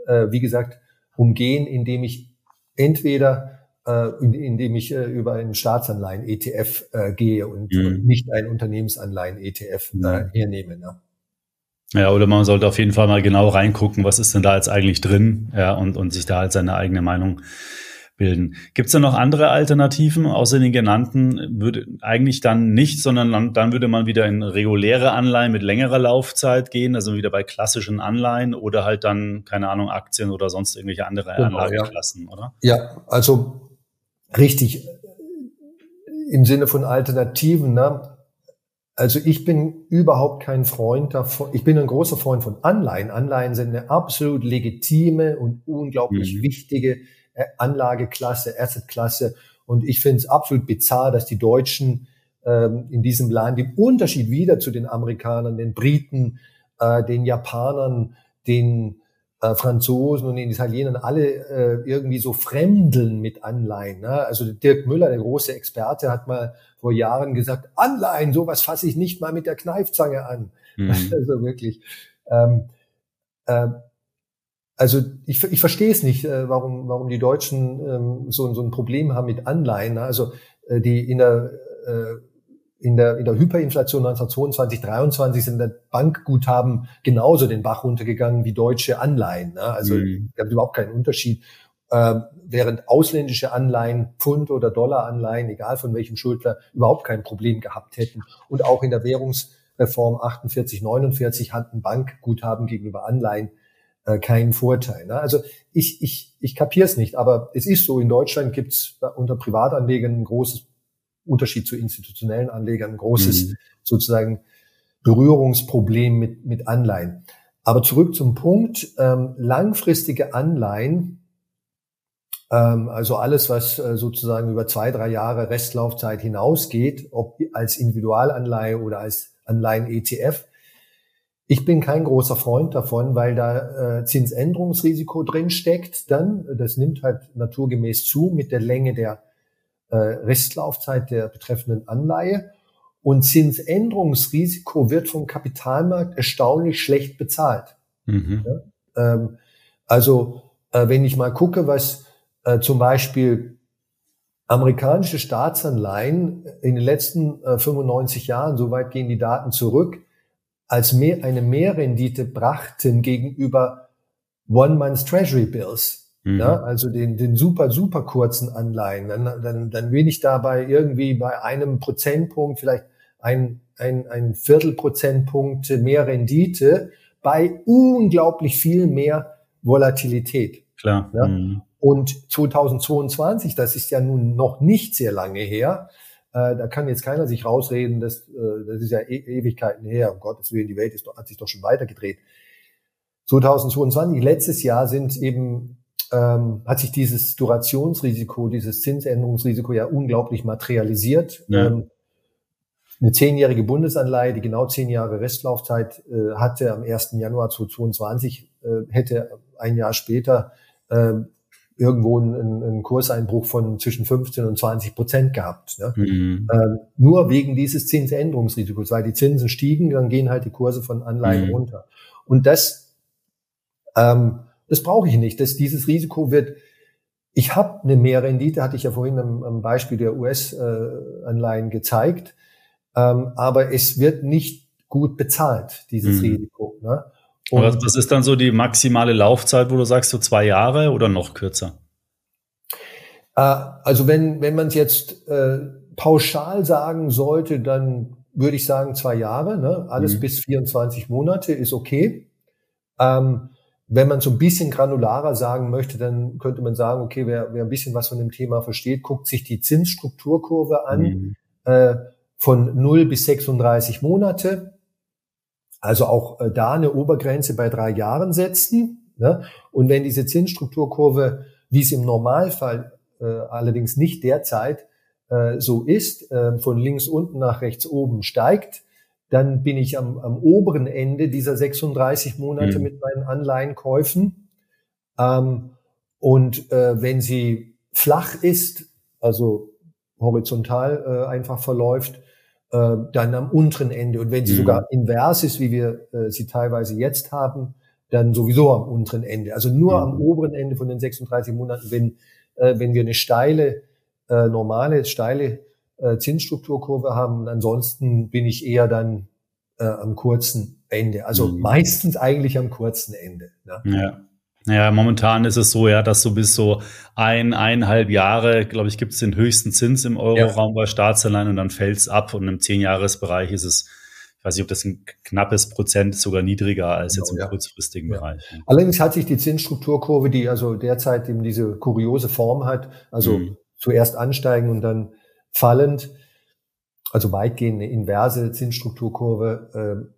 äh, wie gesagt, umgehen, indem ich entweder äh, indem ich äh, über einen Staatsanleihen-ETF äh, gehe und, mhm. nicht einen Unternehmensanleihen-ETF mhm. hernehme. Ne? Ja, oder man sollte auf jeden Fall mal genau reingucken, was ist denn da jetzt eigentlich drin, ja, und, und sich da halt seine eigene Meinung bilden. Gibt es da noch andere Alternativen außer den genannten? Würde eigentlich dann nicht, sondern dann, würde man wieder in reguläre Anleihen mit längerer Laufzeit gehen, also wieder bei klassischen Anleihen oder halt dann, keine Ahnung, Aktien oder sonst irgendwelche andere genau, Anlageklassen, ja. oder? Ja, also richtig im Sinne von Alternativen. Ne? Also ich bin überhaupt kein Freund davon. Ich bin ein großer Freund von Anleihen. Anleihen sind eine absolut legitime und unglaublich mhm. wichtige Anlageklasse, Assetklasse. Und ich finde es absolut bizarr, dass die Deutschen ähm, in diesem Land im Unterschied wieder zu den Amerikanern, den Briten, äh, den Japanern, den äh, Franzosen und den Italienern alle äh, irgendwie so fremdeln mit Anleihen. Ne? Also Dirk Müller, der große Experte, hat mal vor Jahren gesagt, Anleihen, sowas fasse ich nicht mal mit der Kneifzange an. Mhm. Also wirklich. Ähm, äh, also ich, ich verstehe es nicht, äh, warum, warum die Deutschen ähm, so, so ein Problem haben mit Anleihen. Ne? Also äh, die in der äh, in der, in der Hyperinflation 1922, 23 sind der Bankguthaben genauso den Bach runtergegangen wie deutsche Anleihen. Ne? Also mhm. gab überhaupt keinen Unterschied. Ähm, während ausländische Anleihen, Pfund- oder Dollaranleihen, egal von welchem Schuldner, überhaupt kein Problem gehabt hätten. Und auch in der Währungsreform 48, 49 hatten Bankguthaben gegenüber Anleihen äh, keinen Vorteil. Ne? Also ich, ich, ich kapiere es nicht, aber es ist so, in Deutschland gibt es unter Privatanlegern ein großes Unterschied zu institutionellen Anlegern, ein großes mhm. sozusagen Berührungsproblem mit, mit Anleihen. Aber zurück zum Punkt, ähm, langfristige Anleihen, ähm, also alles, was äh, sozusagen über zwei, drei Jahre Restlaufzeit hinausgeht, ob als Individualanleihe oder als Anleihen-ETF, ich bin kein großer Freund davon, weil da äh, Zinsänderungsrisiko drin steckt. Dann, das nimmt halt naturgemäß zu mit der Länge der äh, Restlaufzeit der betreffenden Anleihe. Und Zinsänderungsrisiko wird vom Kapitalmarkt erstaunlich schlecht bezahlt. Mhm. Ja? Ähm, also äh, wenn ich mal gucke, was äh, zum Beispiel amerikanische Staatsanleihen in den letzten äh, 95 Jahren, soweit gehen die Daten zurück, als mehr, eine Mehrrendite brachten gegenüber One-Month Treasury Bills. Mhm. Ja, also den, den super, super kurzen Anleihen. Dann, dann, dann bin ich dabei irgendwie bei einem Prozentpunkt, vielleicht ein, ein, ein Viertelprozentpunkt mehr Rendite bei unglaublich viel mehr Volatilität. Klar. Ja? Mhm. Und 2022, das ist ja nun noch nicht sehr lange her, äh, da kann jetzt keiner sich rausreden, dass, äh, das ist ja e Ewigkeiten her, um Gottes Willen, die Welt ist, hat sich doch schon weitergedreht. 2022, letztes Jahr sind eben ähm, hat sich dieses Durationsrisiko, dieses Zinsänderungsrisiko ja unglaublich materialisiert. Ja. Ähm, eine zehnjährige Bundesanleihe, die genau zehn Jahre Restlaufzeit äh, hatte, am 1. Januar 2022, äh, hätte ein Jahr später äh, irgendwo einen, einen Kurseinbruch von zwischen 15 und 20 Prozent gehabt. Ne? Mhm. Ähm, nur wegen dieses Zinsänderungsrisikos, weil die Zinsen stiegen, dann gehen halt die Kurse von Anleihen mhm. runter. Und das, ähm, das brauche ich nicht. Das, dieses Risiko wird ich habe eine Mehrrendite, hatte ich ja vorhin am, am Beispiel der US-Anleihen gezeigt. Ähm, aber es wird nicht gut bezahlt, dieses mhm. Risiko. Ne? Und was, was ist dann so die maximale Laufzeit, wo du sagst, so zwei Jahre oder noch kürzer? Äh, also wenn, wenn man es jetzt äh, pauschal sagen sollte, dann würde ich sagen zwei Jahre. Ne? Alles mhm. bis 24 Monate ist okay. Ähm, wenn man so ein bisschen granularer sagen möchte, dann könnte man sagen, okay, wer, wer ein bisschen was von dem Thema versteht, guckt sich die Zinsstrukturkurve an. Mhm. Äh, von 0 bis 36 Monate. Also auch äh, da eine Obergrenze bei drei Jahren setzen. Ne? Und wenn diese Zinsstrukturkurve, wie es im Normalfall äh, allerdings nicht derzeit äh, so ist, äh, von links unten nach rechts oben steigt, dann bin ich am, am oberen Ende dieser 36 Monate mhm. mit meinen Anleihenkäufen. Ähm, und äh, wenn sie flach ist, also horizontal äh, einfach verläuft, äh, dann am unteren Ende. Und wenn sie mhm. sogar invers ist, wie wir äh, sie teilweise jetzt haben, dann sowieso am unteren Ende. Also nur mhm. am oberen Ende von den 36 Monaten, wenn, äh, wenn wir eine steile, äh, normale, steile äh, Zinsstrukturkurve haben. Ansonsten bin ich eher dann äh, am kurzen Ende. Also mhm. meistens eigentlich am kurzen Ende. Ne? Ja. Ja, momentan ist es so, ja, dass so bis so ein, eineinhalb Jahre, glaube ich, gibt es den höchsten Zins im Euroraum ja. bei Staatsanleihen und dann fällt es ab und im Zehnjahresbereich ist es, ich weiß nicht, ob das ein knappes Prozent sogar niedriger als genau, jetzt im ja. kurzfristigen ja. Bereich. Allerdings hat sich die Zinsstrukturkurve, die also derzeit eben diese kuriose Form hat, also mhm. zuerst ansteigen und dann fallend, also weitgehend eine inverse Zinsstrukturkurve, äh, äh,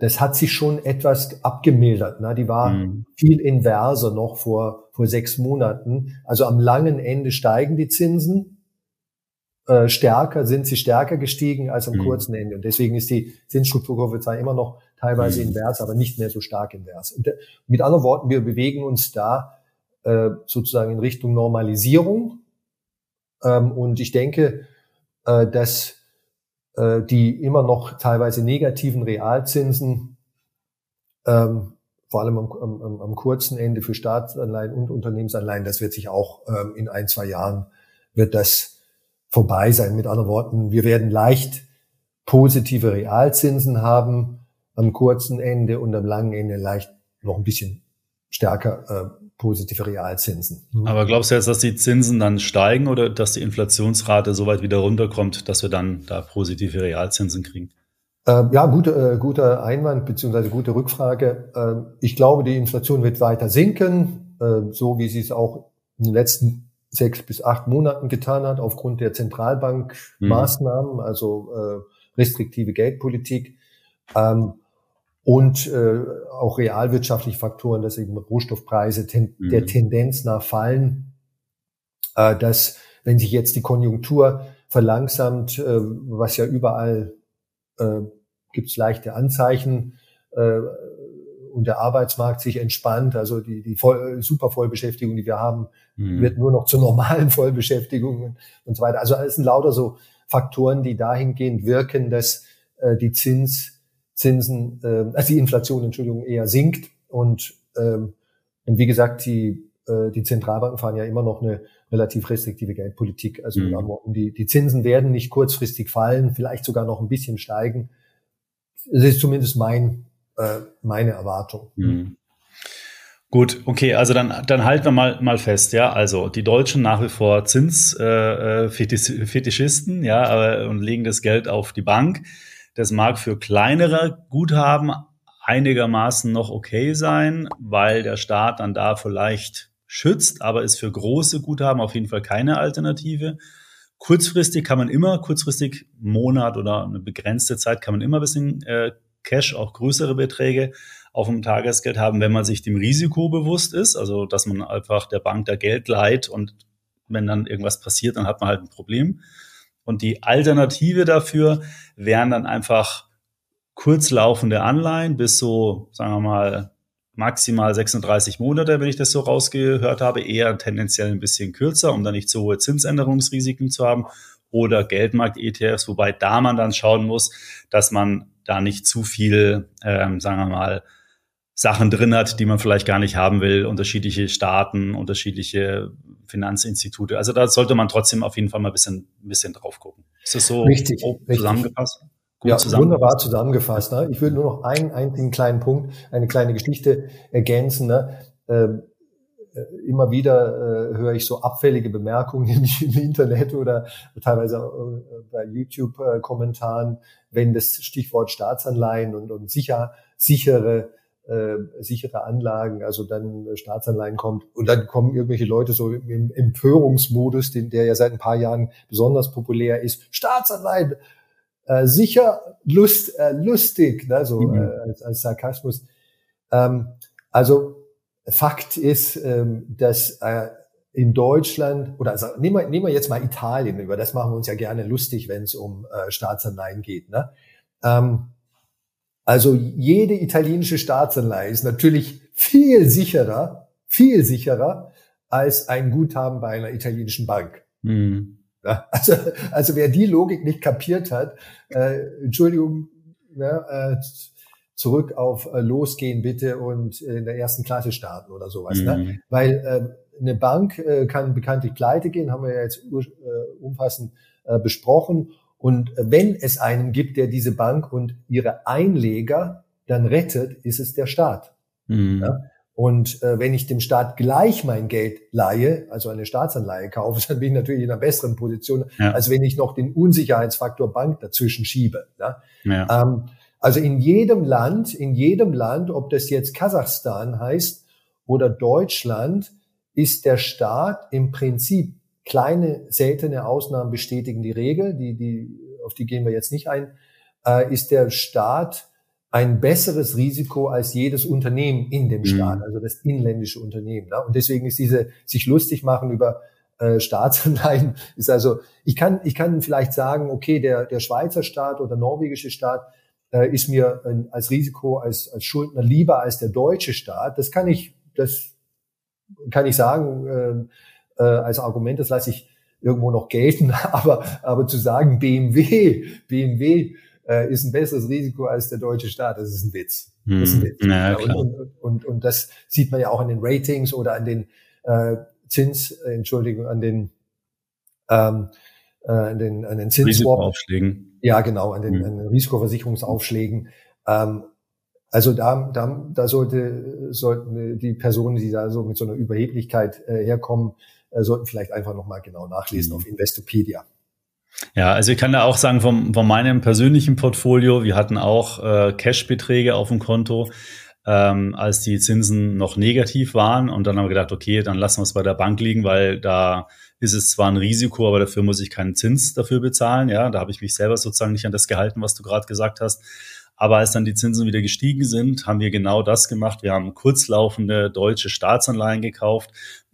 das hat sich schon etwas abgemildert. Ne? Die war mhm. viel inverser noch vor, vor sechs Monaten. Also am langen Ende steigen die Zinsen äh, stärker, sind sie stärker gestiegen als am mhm. kurzen Ende. Und deswegen ist die Zinsstrukturkurve zwar immer noch teilweise mhm. invers, aber nicht mehr so stark invers. Und, äh, mit anderen Worten, wir bewegen uns da äh, sozusagen in Richtung Normalisierung. Ähm, und ich denke, äh, dass äh, die immer noch teilweise negativen Realzinsen, ähm, vor allem am, am, am kurzen Ende für Staatsanleihen und Unternehmensanleihen, das wird sich auch ähm, in ein, zwei Jahren wird das vorbei sein. Mit anderen Worten, wir werden leicht positive Realzinsen haben am kurzen Ende und am langen Ende leicht noch ein bisschen stärker äh, positive Realzinsen. Mhm. Aber glaubst du jetzt, dass die Zinsen dann steigen oder dass die Inflationsrate so weit wieder runterkommt, dass wir dann da positive Realzinsen kriegen? Äh, ja, gute, äh, guter Einwand beziehungsweise gute Rückfrage. Äh, ich glaube, die Inflation wird weiter sinken, äh, so wie sie es auch in den letzten sechs bis acht Monaten getan hat, aufgrund der Zentralbankmaßnahmen, mhm. also äh, restriktive Geldpolitik. Ähm, und äh, auch realwirtschaftliche Faktoren, dass eben Rohstoffpreise ten, mhm. der Tendenz nach fallen, äh, dass wenn sich jetzt die Konjunktur verlangsamt, äh, was ja überall äh, gibt es leichte Anzeichen äh, und der Arbeitsmarkt sich entspannt, also die, die voll, super Vollbeschäftigung, die wir haben, mhm. wird nur noch zur normalen Vollbeschäftigung und so weiter. Also es sind lauter so Faktoren, die dahingehend wirken, dass äh, die Zins Zinsen, äh, also die Inflation, Entschuldigung, eher sinkt. Und, ähm, und wie gesagt, die, äh, die Zentralbanken fahren ja immer noch eine relativ restriktive Geldpolitik. Also mhm. die, die Zinsen werden nicht kurzfristig fallen, vielleicht sogar noch ein bisschen steigen. Das ist zumindest mein, äh, meine Erwartung. Mhm. Gut, okay, also dann, dann halten wir mal, mal fest, ja. Also die Deutschen nach wie vor Zinsfetischisten, äh, äh ja, aber, und legen das Geld auf die Bank. Das mag für kleinere Guthaben einigermaßen noch okay sein, weil der Staat dann da vielleicht schützt, aber ist für große Guthaben auf jeden Fall keine Alternative. Kurzfristig kann man immer, kurzfristig Monat oder eine begrenzte Zeit kann man immer ein bisschen äh, Cash, auch größere Beträge auf dem Tagesgeld haben, wenn man sich dem Risiko bewusst ist, also dass man einfach der Bank da Geld leiht und wenn dann irgendwas passiert, dann hat man halt ein Problem. Und die Alternative dafür wären dann einfach kurzlaufende Anleihen bis so, sagen wir mal, maximal 36 Monate, wenn ich das so rausgehört habe, eher tendenziell ein bisschen kürzer, um dann nicht so hohe Zinsänderungsrisiken zu haben oder Geldmarkt-ETFs, wobei da man dann schauen muss, dass man da nicht zu viel, ähm, sagen wir mal, Sachen drin hat, die man vielleicht gar nicht haben will, unterschiedliche Staaten, unterschiedliche Finanzinstitute. Also da sollte man trotzdem auf jeden Fall mal ein bisschen, ein bisschen drauf gucken. Ist das so richtig, zusammengefasst? Gut ja, zusammengefasst. wunderbar zusammengefasst. Ne? Ich würde nur noch einen einzigen kleinen Punkt, eine kleine Geschichte ergänzen. Ne? Ähm, äh, immer wieder äh, höre ich so abfällige Bemerkungen nämlich im Internet oder teilweise äh, bei YouTube-Kommentaren, wenn das Stichwort Staatsanleihen und, und sicher, sichere äh, sichere Anlagen, also dann äh, Staatsanleihen kommt und dann kommen irgendwelche Leute so im Empörungsmodus, den, der ja seit ein paar Jahren besonders populär ist. Staatsanleihen, äh, sicher, lust, äh, lustig, ne, so mhm. äh, als, als Sarkasmus. Ähm, also Fakt ist, ähm, dass äh, in Deutschland, oder also nehmen wir, nehmen wir jetzt mal Italien, über das machen wir uns ja gerne lustig, wenn es um äh, Staatsanleihen geht. Ne? Ähm, also jede italienische Staatsanleihe ist natürlich viel sicherer, viel sicherer als ein Guthaben bei einer italienischen Bank. Mhm. Also, also wer die Logik nicht kapiert hat, äh, Entschuldigung, ja, äh, zurück auf äh, losgehen bitte und in der ersten Klasse starten oder sowas. Ne? Mhm. Ne? Weil äh, eine Bank äh, kann bekanntlich pleite gehen, haben wir ja jetzt äh, umfassend äh, besprochen. Und wenn es einen gibt, der diese Bank und ihre Einleger dann rettet, ist es der Staat. Mhm. Ja? Und äh, wenn ich dem Staat gleich mein Geld leihe, also eine Staatsanleihe kaufe, dann bin ich natürlich in einer besseren Position, ja. als wenn ich noch den Unsicherheitsfaktor Bank dazwischen schiebe. Ja? ja. Ähm, also in jedem Land, in jedem Land, ob das jetzt Kasachstan heißt oder Deutschland, ist der Staat im Prinzip Kleine, seltene Ausnahmen bestätigen die Regel, die, die, auf die gehen wir jetzt nicht ein, äh, ist der Staat ein besseres Risiko als jedes Unternehmen in dem mhm. Staat, also das inländische Unternehmen. Ne? Und deswegen ist diese sich lustig machen über äh, Staatsanleihen, ist also, ich kann, ich kann vielleicht sagen, okay, der, der Schweizer Staat oder norwegische Staat äh, ist mir äh, als Risiko, als, als Schuldner lieber als der deutsche Staat. Das kann ich, das kann ich sagen, äh, äh, als Argument, das lasse ich irgendwo noch gelten, aber, aber zu sagen, BMW, BMW äh, ist ein besseres Risiko als der deutsche Staat, das ist ein Witz. Das ist ein hm. Witz. Ja, und, und, und, und das sieht man ja auch an den Ratings oder an den äh, Zins, äh, Entschuldigung, an den ähm, äh, an den, an den Zinsaufschlägen. Ja, genau, an den, mhm. an den Risikoversicherungsaufschlägen. Ähm, also da, da, da sollte, sollten die Personen, die da so mit so einer Überheblichkeit äh, herkommen, sollten vielleicht einfach nochmal genau nachlesen mhm. auf Investopedia. Ja, also ich kann da auch sagen, vom, von meinem persönlichen Portfolio, wir hatten auch äh, Cash-Beträge auf dem Konto, ähm, als die Zinsen noch negativ waren. Und dann haben wir gedacht, okay, dann lassen wir es bei der Bank liegen, weil da ist es zwar ein Risiko, aber dafür muss ich keinen Zins dafür bezahlen. Ja, da habe ich mich selber sozusagen nicht an das gehalten, was du gerade gesagt hast. Aber als dann die Zinsen wieder gestiegen sind, haben wir genau das gemacht. Wir haben kurzlaufende deutsche Staatsanleihen gekauft.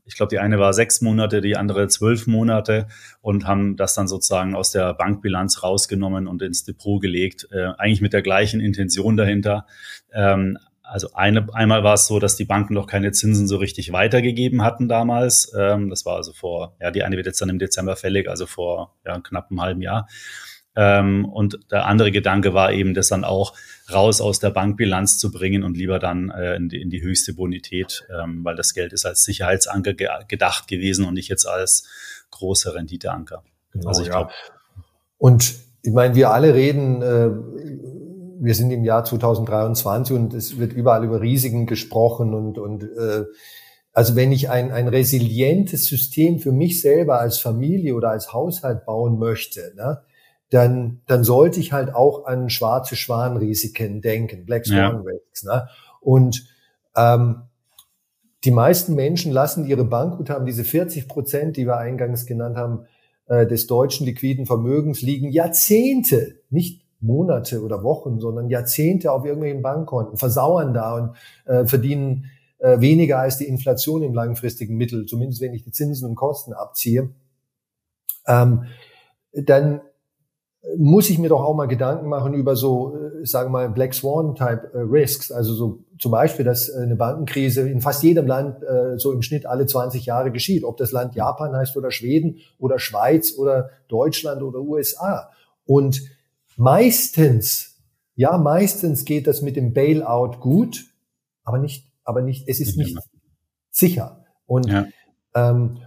Ich glaube, die eine war sechs Monate, die andere zwölf Monate und haben das dann sozusagen aus der Bankbilanz rausgenommen und ins Depot gelegt. Äh, eigentlich mit der gleichen Intention dahinter. Ähm, also eine, einmal war es so, dass die Banken noch keine Zinsen so richtig weitergegeben hatten damals. Ähm, das war also vor, ja, die eine wird jetzt dann im Dezember fällig, also vor ja, knapp einem halben Jahr. Ähm, und der andere Gedanke war eben, das dann auch raus aus der Bankbilanz zu bringen und lieber dann äh, in, die, in, die, höchste Bonität, ähm, weil das Geld ist als Sicherheitsanker ge gedacht gewesen und nicht jetzt als großer Renditeanker. Genau, also ich ja. glaube. Und ich meine, wir alle reden, äh, wir sind im Jahr 2023 und es wird überall über Risiken gesprochen und, und äh, also wenn ich ein, ein resilientes System für mich selber als Familie oder als Haushalt bauen möchte, ne, dann, dann sollte ich halt auch an schwarze Schwanrisiken denken, Black Swan ja. Risks. Ne? Und ähm, die meisten Menschen lassen ihre Bankguthaben, diese 40 Prozent, die wir eingangs genannt haben, äh, des deutschen liquiden Vermögens liegen Jahrzehnte, nicht Monate oder Wochen, sondern Jahrzehnte auf irgendwelchen Bankkonten, versauern da und äh, verdienen äh, weniger als die Inflation im langfristigen Mittel, zumindest wenn ich die Zinsen und Kosten abziehe. Ähm, dann muss ich mir doch auch mal Gedanken machen über so, äh, sagen wir mal, Black Swan-Type äh, Risks. Also so zum Beispiel, dass äh, eine Bankenkrise in fast jedem Land äh, so im Schnitt alle 20 Jahre geschieht. Ob das Land Japan heißt oder Schweden oder Schweiz oder Deutschland oder USA. Und Meistens, ja, meistens geht das mit dem Bailout gut, aber nicht, aber nicht, es ist nicht sicher. Und, ja. ähm,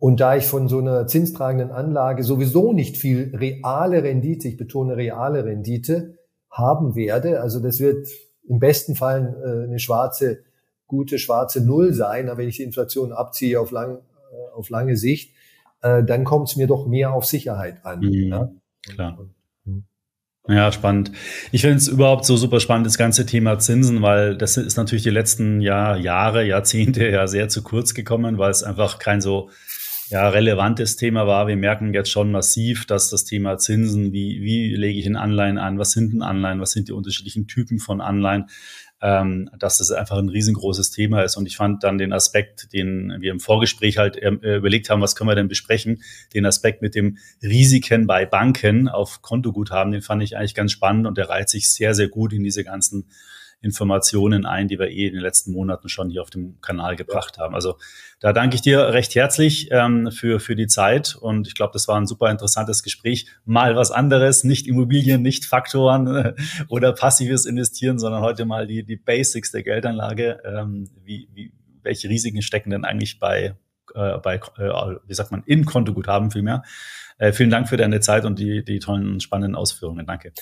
und da ich von so einer zinstragenden Anlage sowieso nicht viel reale Rendite, ich betone reale Rendite, haben werde, also das wird im besten Fall äh, eine schwarze, gute schwarze Null sein, aber wenn ich die Inflation abziehe auf, lang, äh, auf lange Sicht, äh, dann kommt es mir doch mehr auf Sicherheit an. Mhm, ja? Klar. Und, ja, spannend. Ich finde es überhaupt so super spannend, das ganze Thema Zinsen, weil das ist natürlich die letzten Jahr, Jahre, Jahrzehnte ja sehr zu kurz gekommen, weil es einfach kein so ja, relevantes Thema war. Wir merken jetzt schon massiv, dass das Thema Zinsen, wie, wie lege ich in Anleihen an, was sind denn Anleihen, was sind die unterschiedlichen Typen von Anleihen, ähm, dass das einfach ein riesengroßes Thema ist. Und ich fand dann den Aspekt, den wir im Vorgespräch halt äh, überlegt haben, was können wir denn besprechen, den Aspekt mit dem Risiken bei Banken auf Kontoguthaben, den fand ich eigentlich ganz spannend und der reiht sich sehr, sehr gut in diese ganzen Informationen ein, die wir eh in den letzten Monaten schon hier auf dem Kanal gebracht haben. Also da danke ich dir recht herzlich ähm, für, für die Zeit und ich glaube, das war ein super interessantes Gespräch. Mal was anderes, nicht Immobilien, nicht Faktoren äh, oder passives Investieren, sondern heute mal die, die Basics der Geldanlage. Ähm, wie, wie, welche Risiken stecken denn eigentlich bei, äh, bei äh, wie sagt man, in Kontoguthaben vielmehr? Äh, vielen Dank für deine Zeit und die, die tollen, spannenden Ausführungen. Danke.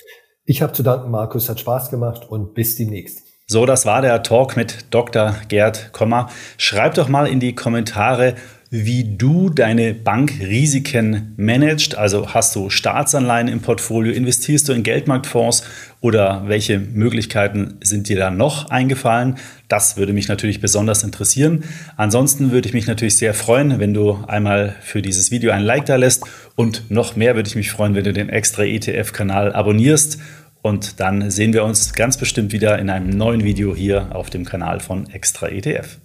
Ich habe zu danken, Markus, hat Spaß gemacht und bis demnächst. So, das war der Talk mit Dr. Gerd Kommer. Schreib doch mal in die Kommentare, wie du deine Bankrisiken managst. Also hast du Staatsanleihen im Portfolio, investierst du in Geldmarktfonds oder welche Möglichkeiten sind dir da noch eingefallen? Das würde mich natürlich besonders interessieren. Ansonsten würde ich mich natürlich sehr freuen, wenn du einmal für dieses Video ein Like da lässt und noch mehr würde ich mich freuen, wenn du den extra ETF-Kanal abonnierst und dann sehen wir uns ganz bestimmt wieder in einem neuen Video hier auf dem Kanal von Extra ETF.